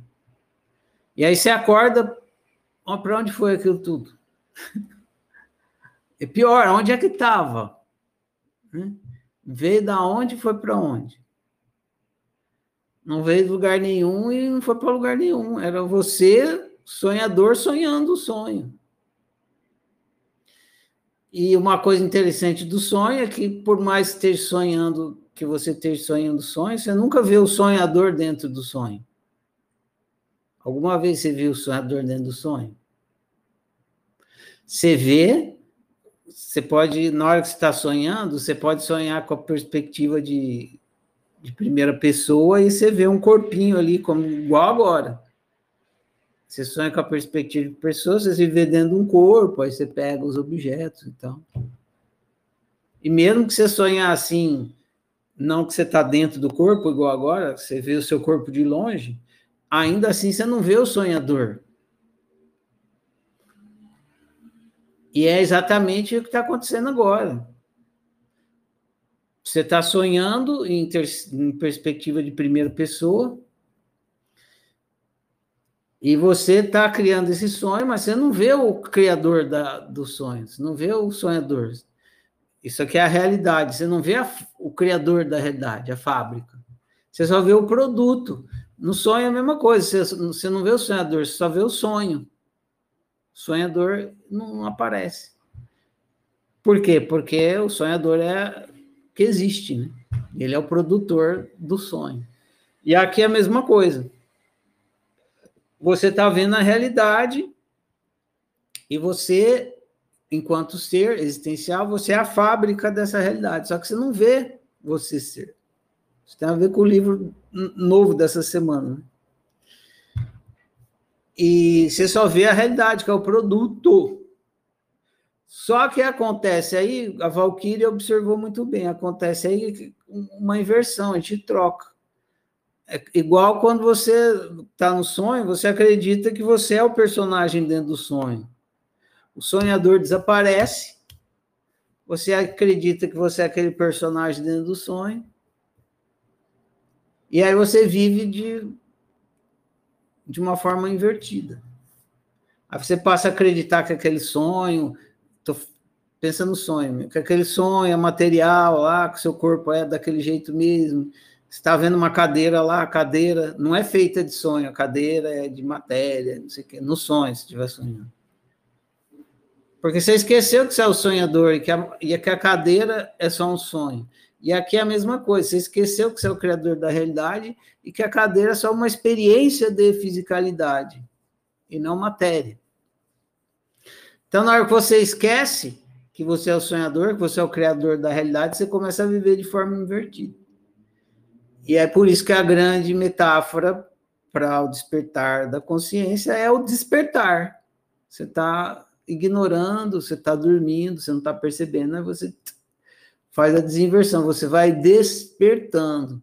E aí você acorda, para onde foi aquilo tudo? É pior, onde é que estava? Né? Veio da onde foi para onde? Não veio de lugar nenhum e não foi para lugar nenhum. Era você, sonhador, sonhando o sonho. E uma coisa interessante do sonho é que, por mais que esteja sonhando, que você esteja sonhando sonho, você nunca vê o sonhador dentro do sonho. Alguma vez você viu o sonhador dentro do sonho? Você vê, você pode, na hora que você está sonhando, você pode sonhar com a perspectiva de de primeira pessoa e você vê um corpinho ali, como igual agora. Você sonha com a perspectiva de pessoa, você se vê dentro de um corpo, aí você pega os objetos e então. tal. E mesmo que você sonhar assim, não que você está dentro do corpo, igual agora, você vê o seu corpo de longe, ainda assim você não vê o sonhador. E é exatamente o que está acontecendo agora. Você está sonhando em, ter, em perspectiva de primeira pessoa, e você está criando esse sonho, mas você não vê o criador da, do sonho, você não vê o sonhador. Isso aqui é a realidade, você não vê a, o criador da realidade, a fábrica. Você só vê o produto. No sonho é a mesma coisa, você, você não vê o sonhador, você só vê o sonho. O sonhador não aparece. Por quê? Porque o sonhador é que existe, né? Ele é o produtor do sonho. E aqui é a mesma coisa. Você está vendo a realidade e você, enquanto ser existencial, você é a fábrica dessa realidade. Só que você não vê você ser. Isso tem a ver com o livro novo dessa semana. Né? E você só vê a realidade, que é o produto. Só que acontece aí, a Valkyria observou muito bem, acontece aí uma inversão, a gente troca. É igual quando você está no sonho, você acredita que você é o personagem dentro do sonho. O sonhador desaparece, você acredita que você é aquele personagem dentro do sonho, e aí você vive de, de uma forma invertida. Aí você passa a acreditar que aquele sonho, tô pensando no sonho, que aquele sonho é material lá, que seu corpo é daquele jeito mesmo. Você está vendo uma cadeira lá, a cadeira não é feita de sonho, a cadeira é de matéria, não sei o quê, no sonho, se estiver sonhando. Porque você esqueceu que você é o sonhador e que a, e que a cadeira é só um sonho. E aqui é a mesma coisa, você esqueceu que você é o criador da realidade e que a cadeira é só uma experiência de fisicalidade e não matéria. Então, na hora que você esquece que você é o sonhador, que você é o criador da realidade, você começa a viver de forma invertida. E é por isso que a grande metáfora para o despertar da consciência é o despertar. Você está ignorando, você está dormindo, você não está percebendo, aí você faz a desinversão, você vai despertando.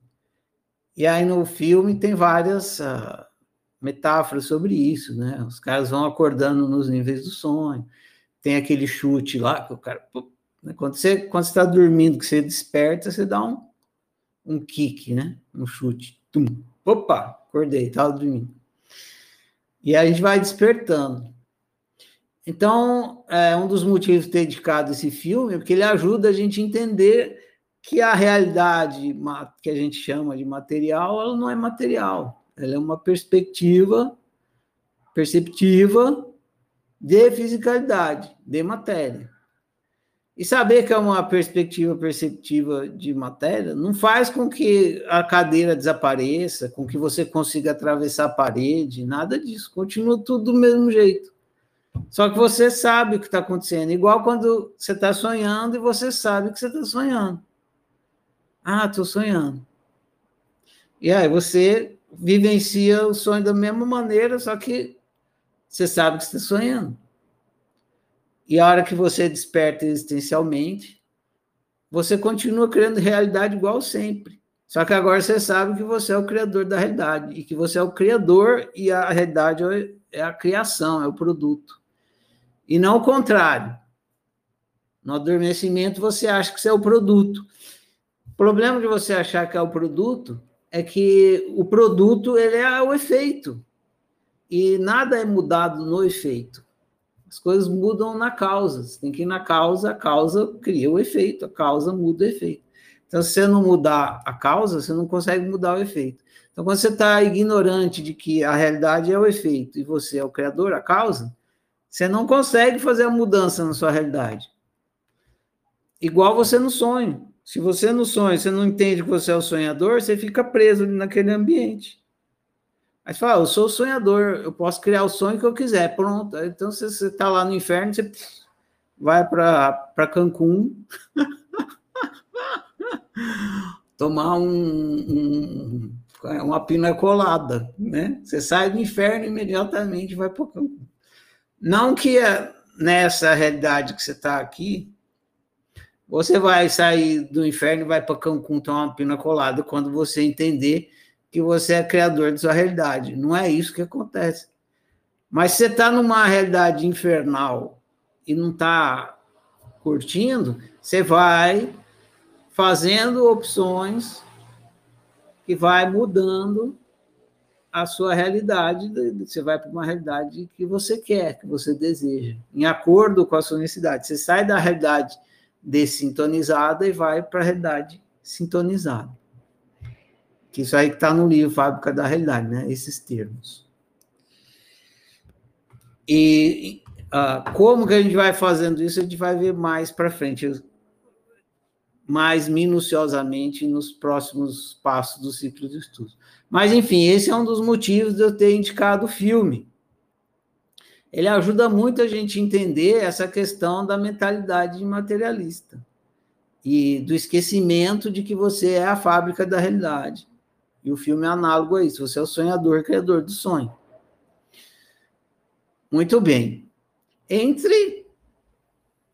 E aí no filme tem várias uh, metáforas sobre isso, né? Os caras vão acordando nos níveis do sonho. Tem aquele chute lá que o cara. Né? Quando você quando está dormindo, que você desperta, você dá um, um kick, né? Um chute. Tum. Opa, acordei, estava dormindo. E aí a gente vai despertando. Então, é um dos motivos de ter dedicado esse filme é porque ele ajuda a gente a entender que a realidade que a gente chama de material, ela não é material, ela é uma perspectiva perceptiva de fisicalidade, de matéria. E saber que é uma perspectiva perceptiva de matéria não faz com que a cadeira desapareça, com que você consiga atravessar a parede, nada disso. Continua tudo do mesmo jeito. Só que você sabe o que está acontecendo. Igual quando você está sonhando e você sabe que você está sonhando. Ah, estou sonhando. E aí você vivencia o sonho da mesma maneira, só que você sabe que está sonhando. E a hora que você desperta existencialmente, você continua criando realidade igual sempre. Só que agora você sabe que você é o criador da realidade e que você é o criador e a realidade é a criação, é o produto. E não o contrário. No adormecimento, você acha que você é o produto. O problema de você achar que é o produto é que o produto ele é o efeito. E nada é mudado no efeito. As coisas mudam na causa. Você tem que ir na causa, a causa cria o efeito, a causa muda o efeito. Então, se você não mudar a causa, você não consegue mudar o efeito. Então, quando você está ignorante de que a realidade é o efeito e você é o criador, a causa, você não consegue fazer a mudança na sua realidade. Igual você no sonho. Se você no sonho, você não entende que você é o sonhador, você fica preso naquele ambiente. Aí você fala, ah, eu sou o sonhador, eu posso criar o sonho que eu quiser, pronto. Então, você está lá no inferno, você vai para Cancún tomar um, um, uma pina colada, né? Você sai do inferno imediatamente vai para Cancún. Não que é nessa realidade que você está aqui, você vai sair do inferno e vai para Cancún tomar uma pina colada quando você entender que você é criador de sua realidade. Não é isso que acontece. Mas você está numa realidade infernal e não está curtindo, você vai fazendo opções que vai mudando a sua realidade, você vai para uma realidade que você quer, que você deseja, em acordo com a sua necessidade. Você sai da realidade dessintonizada e vai para a realidade sintonizada. Que isso aí que está no livro Fábrica da Realidade, né? Esses termos. E uh, como que a gente vai fazendo isso, a gente vai ver mais para frente, mais minuciosamente nos próximos passos do ciclo de estudos. Mas, enfim, esse é um dos motivos de eu ter indicado o filme. Ele ajuda muito a gente a entender essa questão da mentalidade materialista e do esquecimento de que você é a fábrica da realidade. E o filme é análogo a isso. Você é o sonhador, criador do sonho. Muito bem. Entre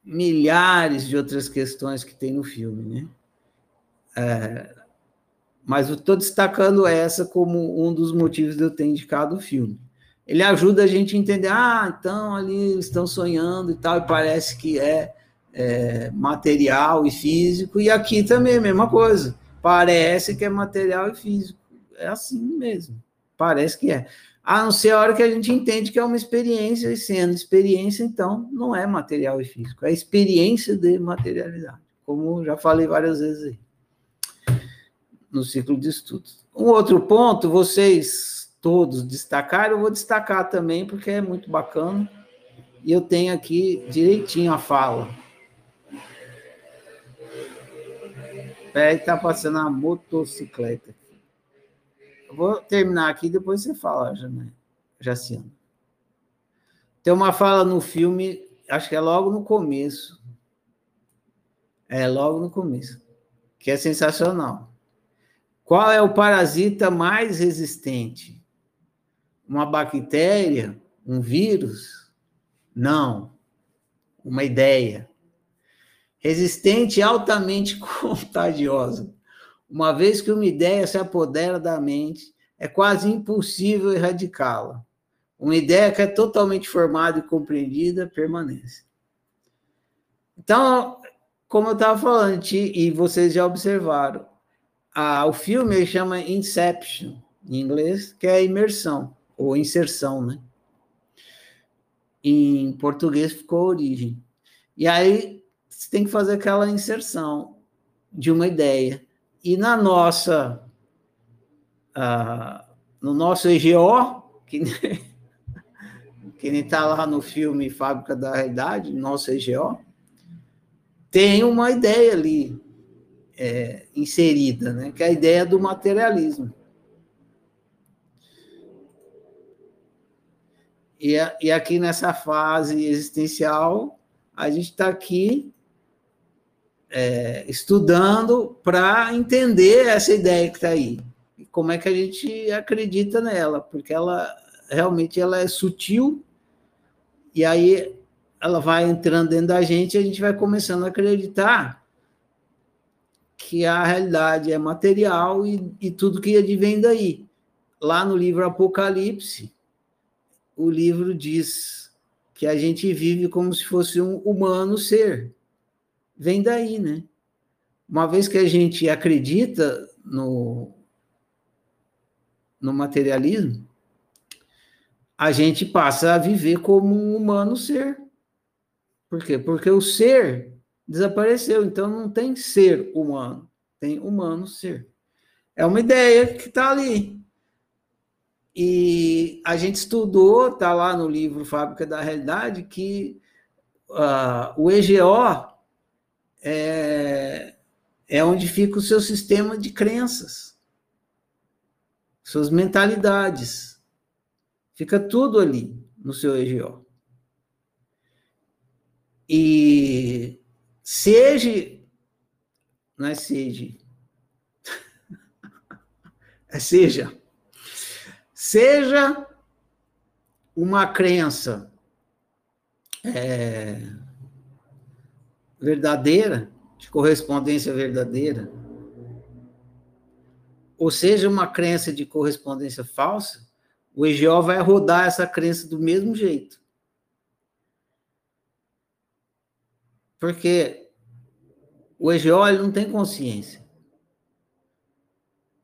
milhares de outras questões que tem no filme, né? É, mas eu estou destacando essa como um dos motivos de eu ter indicado o filme. Ele ajuda a gente a entender, ah, então ali estão sonhando e tal, e parece que é, é material e físico, e aqui também é a mesma coisa. Parece que é material e físico. É assim mesmo. Parece que é. A não ser a hora que a gente entende que é uma experiência, e sendo experiência, então, não é material e físico, é experiência de materialidade, como já falei várias vezes aí no ciclo de estudos. Um outro ponto, vocês todos destacaram, eu vou destacar também, porque é muito bacana, e eu tenho aqui direitinho a fala. Peraí, está passando a motocicleta. Eu vou terminar aqui, depois você fala, Jaciano. Tem uma fala no filme, acho que é logo no começo. É, logo no começo. Que é sensacional. Qual é o parasita mais resistente? Uma bactéria? Um vírus? Não. Uma ideia. Resistente e altamente contagiosa. Uma vez que uma ideia se apodera da mente, é quase impossível erradicá-la. Uma ideia que é totalmente formada e compreendida permanece. Então, como eu estava falando, e vocês já observaram, a, o filme chama Inception, em inglês, que é imersão, ou inserção, né? Em português ficou origem. E aí você tem que fazer aquela inserção de uma ideia. E na nossa, uh, no nosso EGO, que, que nem está lá no filme Fábrica da Realidade, nosso EGO, tem uma ideia ali, é, inserida, né? que é a ideia do materialismo. E, e aqui nessa fase existencial, a gente está aqui é, estudando para entender essa ideia que está aí. E como é que a gente acredita nela, porque ela realmente ela é sutil, e aí ela vai entrando dentro da gente e a gente vai começando a acreditar que a realidade é material e, e tudo que advém daí. Lá no livro Apocalipse, o livro diz que a gente vive como se fosse um humano ser. Vem daí, né? Uma vez que a gente acredita no, no materialismo, a gente passa a viver como um humano ser. Por quê? Porque o ser desapareceu. Então não tem ser humano, tem humano ser. É uma ideia que está ali. E a gente estudou, está lá no livro Fábrica da Realidade, que uh, o EGO é, é onde fica o seu sistema de crenças, suas mentalidades. Fica tudo ali no seu EGO. E Seja. Não é seja. É seja. Seja uma crença é, verdadeira, de correspondência verdadeira, ou seja, uma crença de correspondência falsa, o EGO vai rodar essa crença do mesmo jeito. Porque o EGO ele não tem consciência.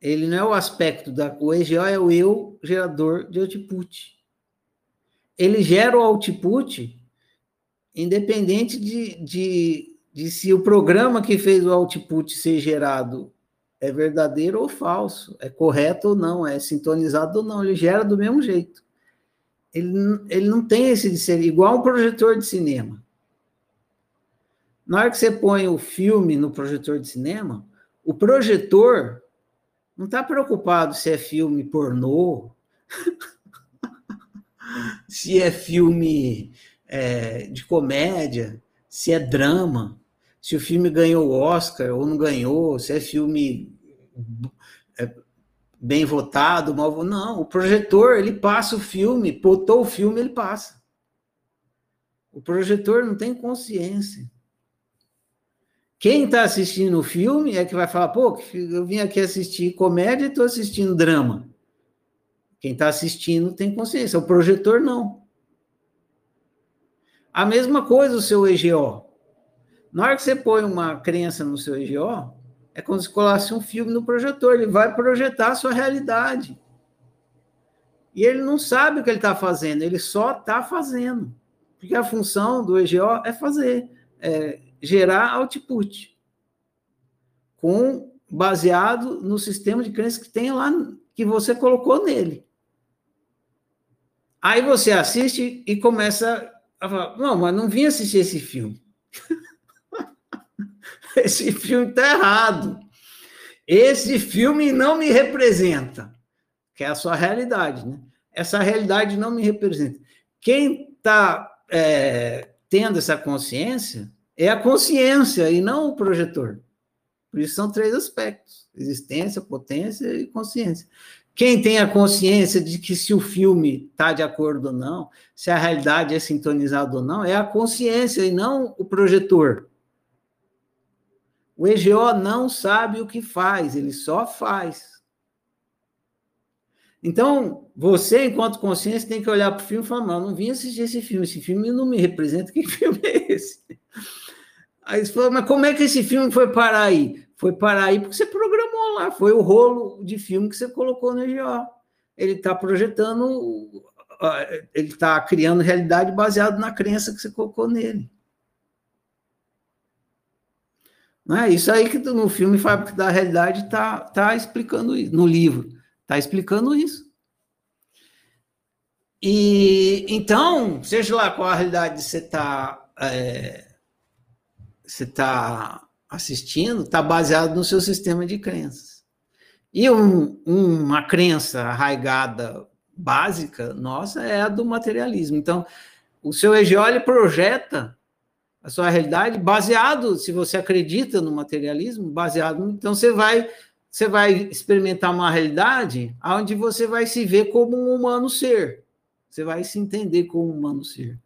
Ele não é o aspecto da. O EGO é o eu gerador de output. Ele gera o output independente de, de, de se o programa que fez o output ser gerado é verdadeiro ou falso, é correto ou não, é sintonizado ou não, ele gera do mesmo jeito. Ele, ele não tem esse de ser igual um projetor de cinema. Na hora que você põe o filme no projetor de cinema, o projetor não está preocupado se é filme pornô, se é filme é, de comédia, se é drama, se o filme ganhou o Oscar ou não ganhou, se é filme é, bem votado, mal votado. Não, o projetor, ele passa o filme, botou o filme, ele passa. O projetor não tem consciência. Quem está assistindo o filme é que vai falar, pô, eu vim aqui assistir comédia e estou assistindo drama. Quem está assistindo tem consciência, o projetor não. A mesma coisa o seu EGO. Na hora que você põe uma crença no seu EGO, é como se colasse um filme no projetor, ele vai projetar a sua realidade. E ele não sabe o que ele está fazendo, ele só está fazendo. Porque a função do EGO é fazer. É, gerar output com baseado no sistema de crença que tem lá que você colocou nele. Aí você assiste e começa a falar: não, mas não vim assistir esse filme. esse filme está errado. Esse filme não me representa, que é a sua realidade, né? Essa realidade não me representa. Quem está é, tendo essa consciência é a consciência e não o projetor. Por isso são três aspectos: existência, potência e consciência. Quem tem a consciência de que se o filme está de acordo ou não, se a realidade é sintonizada ou não, é a consciência e não o projetor. O EGO não sabe o que faz, ele só faz. Então, você, enquanto consciência, tem que olhar para o filme e falar: não, não vim assistir esse filme, esse filme não me representa, que filme é esse? Aí você falou, mas como é que esse filme foi parar aí? Foi parar aí porque você programou lá, foi o rolo de filme que você colocou no EGO. Ele está projetando, ele está criando realidade baseado na crença que você colocou nele. Não é isso aí que no filme Fábrica da Realidade está tá explicando isso, no livro, está explicando isso. E então, seja lá qual a realidade você está é, você está assistindo está baseado no seu sistema de crenças. E um, uma crença arraigada básica nossa é a do materialismo. Então, o seu EGO projeta a sua realidade baseado, se você acredita no materialismo, baseado, então você vai você vai experimentar uma realidade onde você vai se ver como um humano ser. Você vai se entender como um humano ser.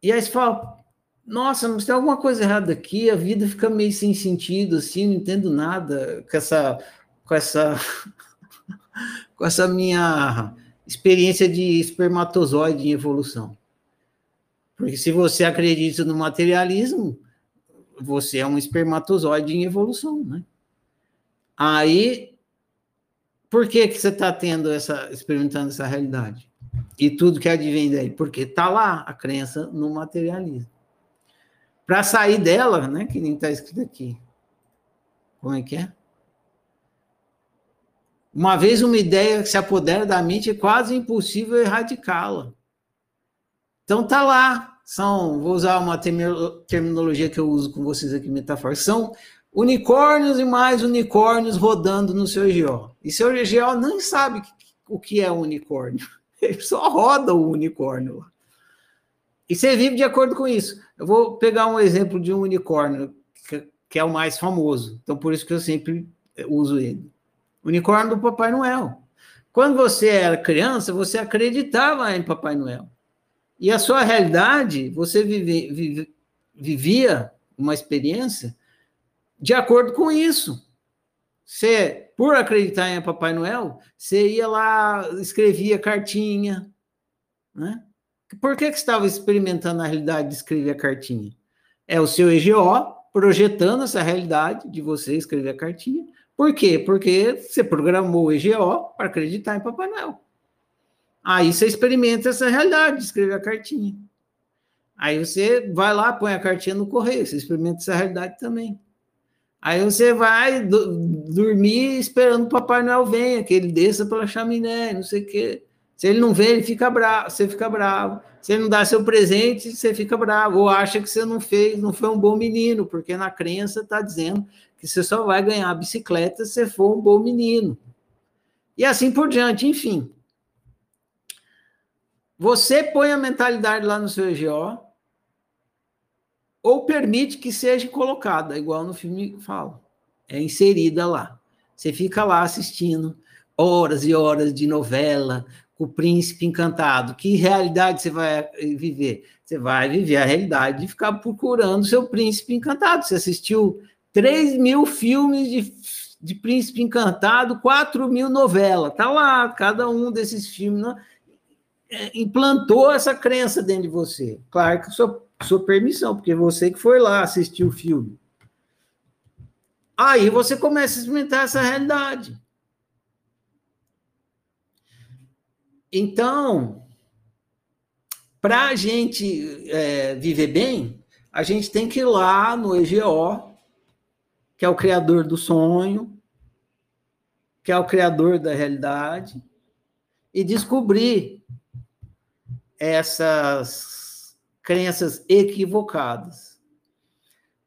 E aí você fala, nossa, mas tem alguma coisa errada aqui, a vida fica meio sem sentido, assim, não entendo nada com essa, com essa, com essa minha experiência de espermatozoide em evolução. Porque se você acredita no materialismo, você é um espermatozoide em evolução, né? Aí, por que que você está tendo essa, experimentando essa realidade? E tudo que advém daí? Porque está lá a crença no materialismo. Para sair dela, né? Que nem está escrito aqui. Como é que é? Uma vez uma ideia que se apodera da mente é quase impossível erradicá-la. Então tá lá. São, vou usar uma terminologia que eu uso com vocês aqui, metafórica. São unicórnios e mais unicórnios rodando no seu GO. E seu GO nem sabe o que é um unicórnio. Ele só roda o unicórnio. E você vive de acordo com isso. Eu vou pegar um exemplo de um unicórnio, que, é o mais famoso. Então, por isso que eu sempre uso ele. Unicórnio do Papai Noel. Quando você era criança, você acreditava em Papai Noel. E a sua realidade, você vive, vive, vivia uma experiência de acordo com isso. Você, por acreditar em Papai Noel, você ia lá, escrevia cartinha, né? Por que, que estava experimentando a realidade de escrever a cartinha? É o seu EGO projetando essa realidade de você escrever a cartinha. Por quê? Porque você programou o EGO para acreditar em Papai Noel. Aí você experimenta essa realidade de escrever a cartinha. Aí você vai lá, põe a cartinha no correio, você experimenta essa realidade também. Aí você vai do, dormir esperando o Papai Noel venha, que ele desça pela chaminé, não sei o quê. Se ele não vem, ele fica bravo, você fica bravo. Se ele não dá seu presente, você fica bravo. Ou acha que você não fez, não foi um bom menino, porque na crença está dizendo que você só vai ganhar a bicicleta se você for um bom menino. E assim por diante, enfim. Você põe a mentalidade lá no seu EGO, ou permite que seja colocada, igual no filme fala, é inserida lá. Você fica lá assistindo horas e horas de novela, com o príncipe encantado. Que realidade você vai viver? Você vai viver a realidade de ficar procurando seu príncipe encantado. Você assistiu 3 mil filmes de, de príncipe encantado, 4 mil novelas. Tá lá, cada um desses filmes né? implantou essa crença dentro de você. Claro que seu sua permissão, porque você que foi lá assistir o filme. Aí você começa a experimentar essa realidade. Então, para a gente é, viver bem, a gente tem que ir lá no EGO, que é o criador do sonho, que é o criador da realidade, e descobrir essas crenças equivocadas.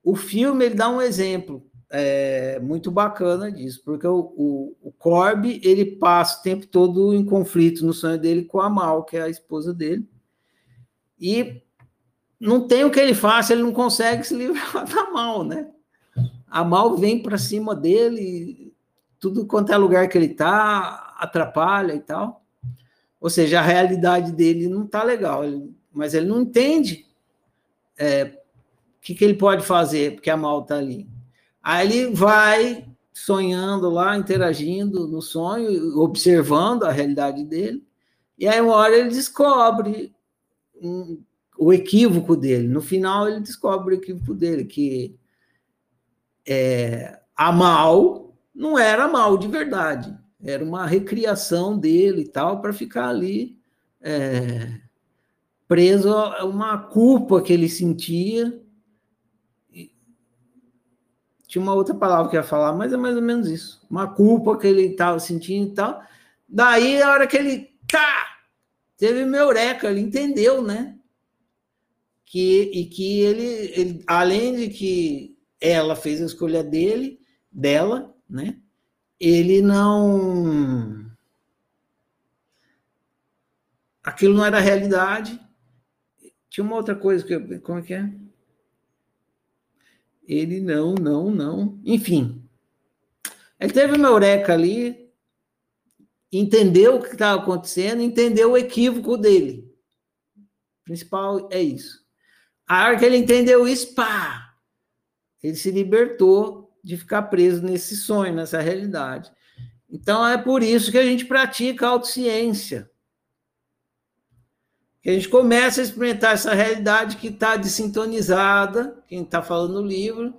O filme ele dá um exemplo é, muito bacana disso, porque o, o, o Corby ele passa o tempo todo em conflito no sonho dele com a Mal, que é a esposa dele, e não tem o que ele faça, ele não consegue se livrar da Mal, né? A Mal vem para cima dele, tudo quanto é lugar que ele tá, atrapalha e tal. Ou seja, a realidade dele não tá legal. Ele mas ele não entende é, o que, que ele pode fazer, porque a mal está ali. Aí ele vai sonhando lá, interagindo no sonho, observando a realidade dele, e aí uma hora ele descobre um, o equívoco dele. No final ele descobre o equívoco dele, que é, a mal não era mal de verdade, era uma recriação dele e tal, para ficar ali é, preso a uma culpa que ele sentia. Tinha uma outra palavra que ia falar, mas é mais ou menos isso. Uma culpa que ele estava sentindo e tal. Daí, a hora que ele tá, teve meu eureka, ele entendeu, né? Que, e que ele, ele, além de que ela fez a escolha dele, dela, né? Ele não. Aquilo não era realidade, tinha uma outra coisa que como é que é? Ele não, não, não. Enfim. Ele teve uma eureka ali, entendeu o que estava acontecendo, entendeu o equívoco dele. O principal é isso. A hora que ele entendeu isso, pá! Ele se libertou de ficar preso nesse sonho, nessa realidade. Então é por isso que a gente pratica autociência que a gente começa a experimentar essa realidade que está desintonizada, quem está falando no livro,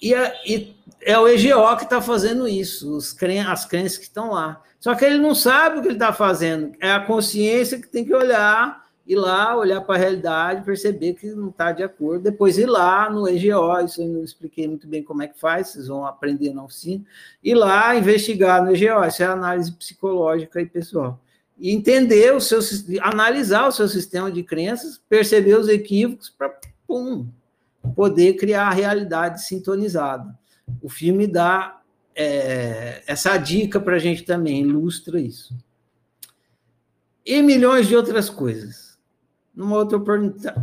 e, a, e, é o EGO que está fazendo isso, cren as crenças que estão lá. Só que ele não sabe o que ele está fazendo, é a consciência que tem que olhar, ir lá, olhar para a realidade, perceber que não está de acordo, depois ir lá no EGO, isso eu não expliquei muito bem como é que faz, vocês vão aprender na oficina, ir lá investigar no EGO, isso é análise psicológica e pessoal e entender o seu, analisar o seu sistema de crenças, perceber os equívocos para poder criar a realidade sintonizada. O filme dá é, essa dica para a gente também, ilustra isso. E milhões de outras coisas. Numa outra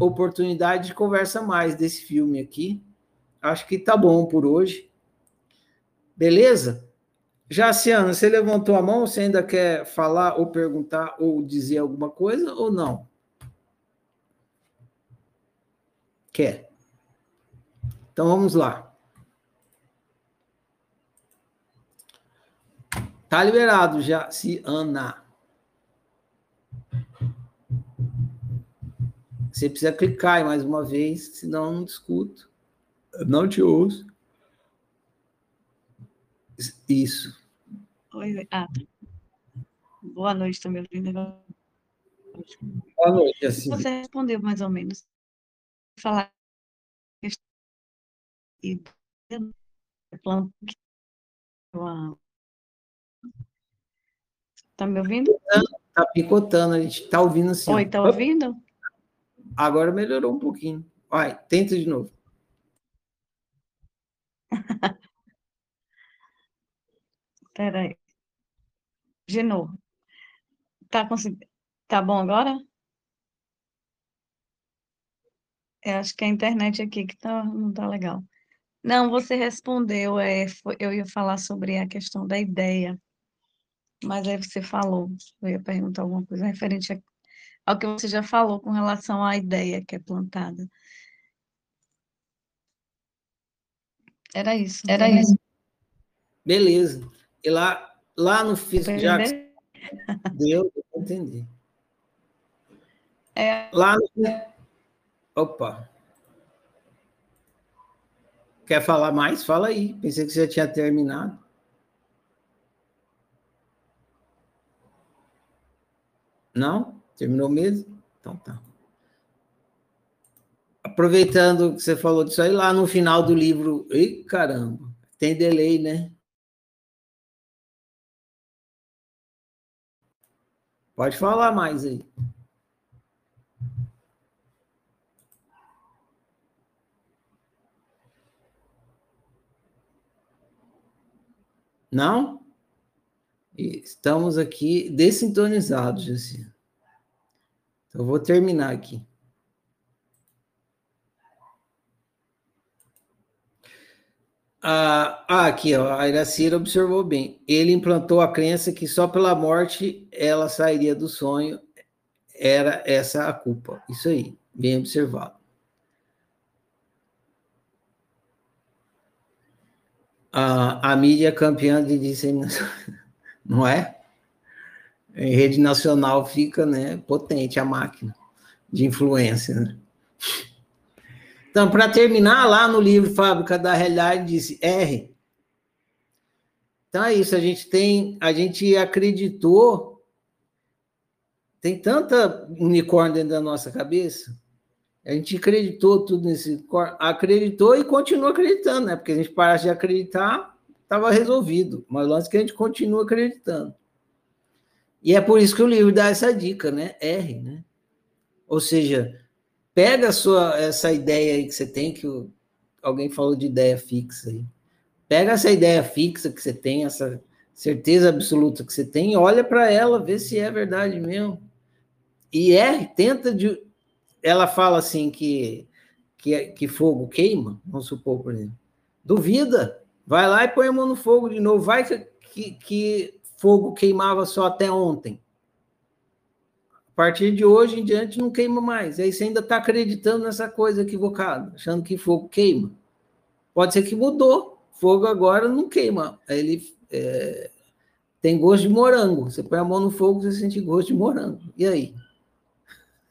oportunidade de conversa mais desse filme aqui. Acho que tá bom por hoje. Beleza? Jaciano, você levantou a mão, você ainda quer falar ou perguntar ou dizer alguma coisa ou não? Quer. Então vamos lá. Tá liberado, Jaciana. Você precisa clicar mais uma vez, senão eu não discuto. Não te ouço. Isso. Oi, ah. Boa noite também, linda. Boa noite, assim. Você respondeu mais ou menos. Falar Tá me ouvindo? Tá picotando, a gente tá ouvindo assim. Oi, tá ouvindo? Agora melhorou um pouquinho. Vai, tenta de novo. Peraí. De novo. Tá conseguindo? Tá bom agora? Eu acho que a internet aqui que tá, não tá legal. Não, você respondeu, é, foi- eu ia falar sobre a questão da ideia, mas aí você falou, eu ia perguntar alguma coisa referente a- ao que você já falou com relação à ideia que é plantada. Era isso. Era isso. Beleza. E lá, lá no físico, que entender? deu, eu entendi. É, Lá no... Opa. Quer falar mais? Fala aí. Pensei que você já tinha terminado. Não? Terminou mesmo? Então tá. Aproveitando que você falou disso aí, lá no final do livro. Ih, caramba! Tem delay, né? Pode falar mais aí. Não? Estamos aqui dessintonizados, Jessi. Então, eu vou terminar aqui. Ah, ah, aqui, ó, a Iracira observou bem. Ele implantou a crença que só pela morte ela sairia do sonho. Era essa a culpa. Isso aí, bem observado. A, mídia campeã de disseminação, não é? Em rede nacional fica né, potente a máquina de influência. Né? Então, para terminar, lá no livro Fábrica da Realidade, disse R. Então é isso, a gente tem, a gente acreditou, tem tanta unicórnio dentro da nossa cabeça, a gente acreditou tudo nesse, acreditou e continua acreditando, né? Porque a gente parasse de acreditar, estava resolvido, mas o lance é que a gente continua acreditando. E é por isso que o livro dá essa dica, né? R, né? Ou seja, pega sua, essa ideia aí que você tem, que o, alguém falou de ideia fixa aí. Pega essa ideia fixa que você tem, essa certeza absoluta que você tem, olha para ela, vê se é verdade mesmo. E é, tenta de. Ela fala assim que, que, que fogo queima, vamos supor, por exemplo. Duvida, vai lá e põe a mão no fogo de novo. Vai que, que, que fogo queimava só até ontem. Partir de hoje em diante não queima mais. Aí você ainda está acreditando nessa coisa equivocada, achando que fogo queima. Pode ser que mudou. Fogo agora não queima. Ele é, tem gosto de morango. Você põe a mão no fogo, você sente gosto de morango. E aí?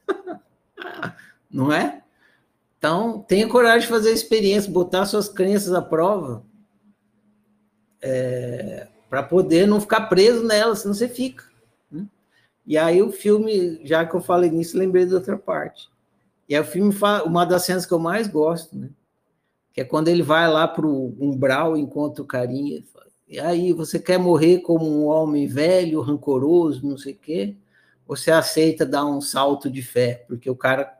não é? Então, tenha coragem de fazer a experiência, botar suas crenças à prova, é, para poder não ficar preso nelas, senão você fica. E aí o filme, já que eu falei nisso, lembrei de outra parte. E aí o filme uma das cenas que eu mais gosto, né? Que é quando ele vai lá para o umbral, encontra o carinha, e aí, você quer morrer como um homem velho, rancoroso, não sei o quê? Você aceita dar um salto de fé, porque o cara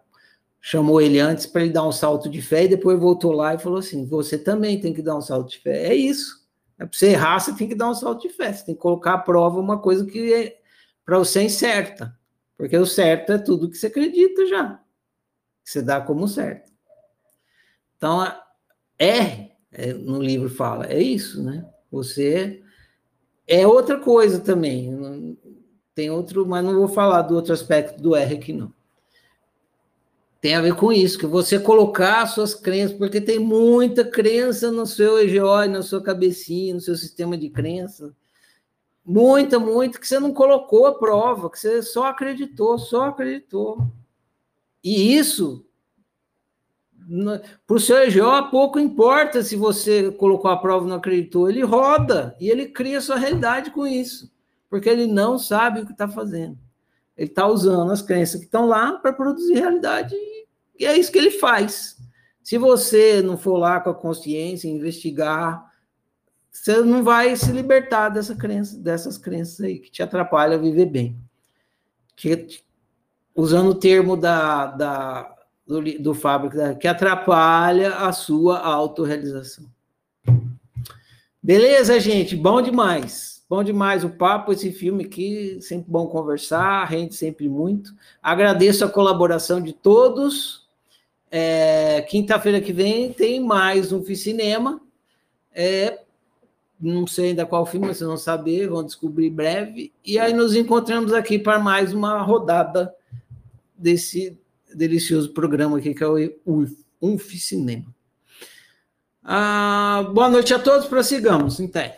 chamou ele antes para ele dar um salto de fé e depois voltou lá e falou assim: você também tem que dar um salto de fé. É isso. É para você errar, você tem que dar um salto de fé. Você tem que colocar à prova uma coisa que é para você incerta. Porque o certo é tudo que você acredita já. Que você dá como certo. Então, R, é, no livro fala, é isso, né? Você é outra coisa também. Tem outro, mas não vou falar do outro aspecto do R aqui, não tem a ver com isso, que você colocar suas crenças, porque tem muita crença no seu EGO, na sua cabecinha, no seu sistema de crença. Muita, muita, que você não colocou a prova, que você só acreditou, só acreditou. E isso, para o seu EGO, pouco importa se você colocou a prova e não acreditou, ele roda e ele cria sua realidade com isso, porque ele não sabe o que está fazendo. Ele está usando as crenças que estão lá para produzir realidade e é isso que ele faz. Se você não for lá com a consciência, investigar, você não vai se libertar dessa crença, dessas crenças aí que te atrapalham a viver bem. Que, usando o termo da, da, do, do que atrapalha a sua autorrealização. Beleza, gente? Bom demais. Bom demais o papo, esse filme aqui. Sempre bom conversar, rende sempre muito. Agradeço a colaboração de todos. É, Quinta-feira que vem tem mais um Cinema. É, não sei ainda qual filme, vocês vão saber, vão descobrir breve. E aí nos encontramos aqui para mais uma rodada desse delicioso programa aqui que é o UF Cinema. Ah, boa noite a todos, prossigamos, então.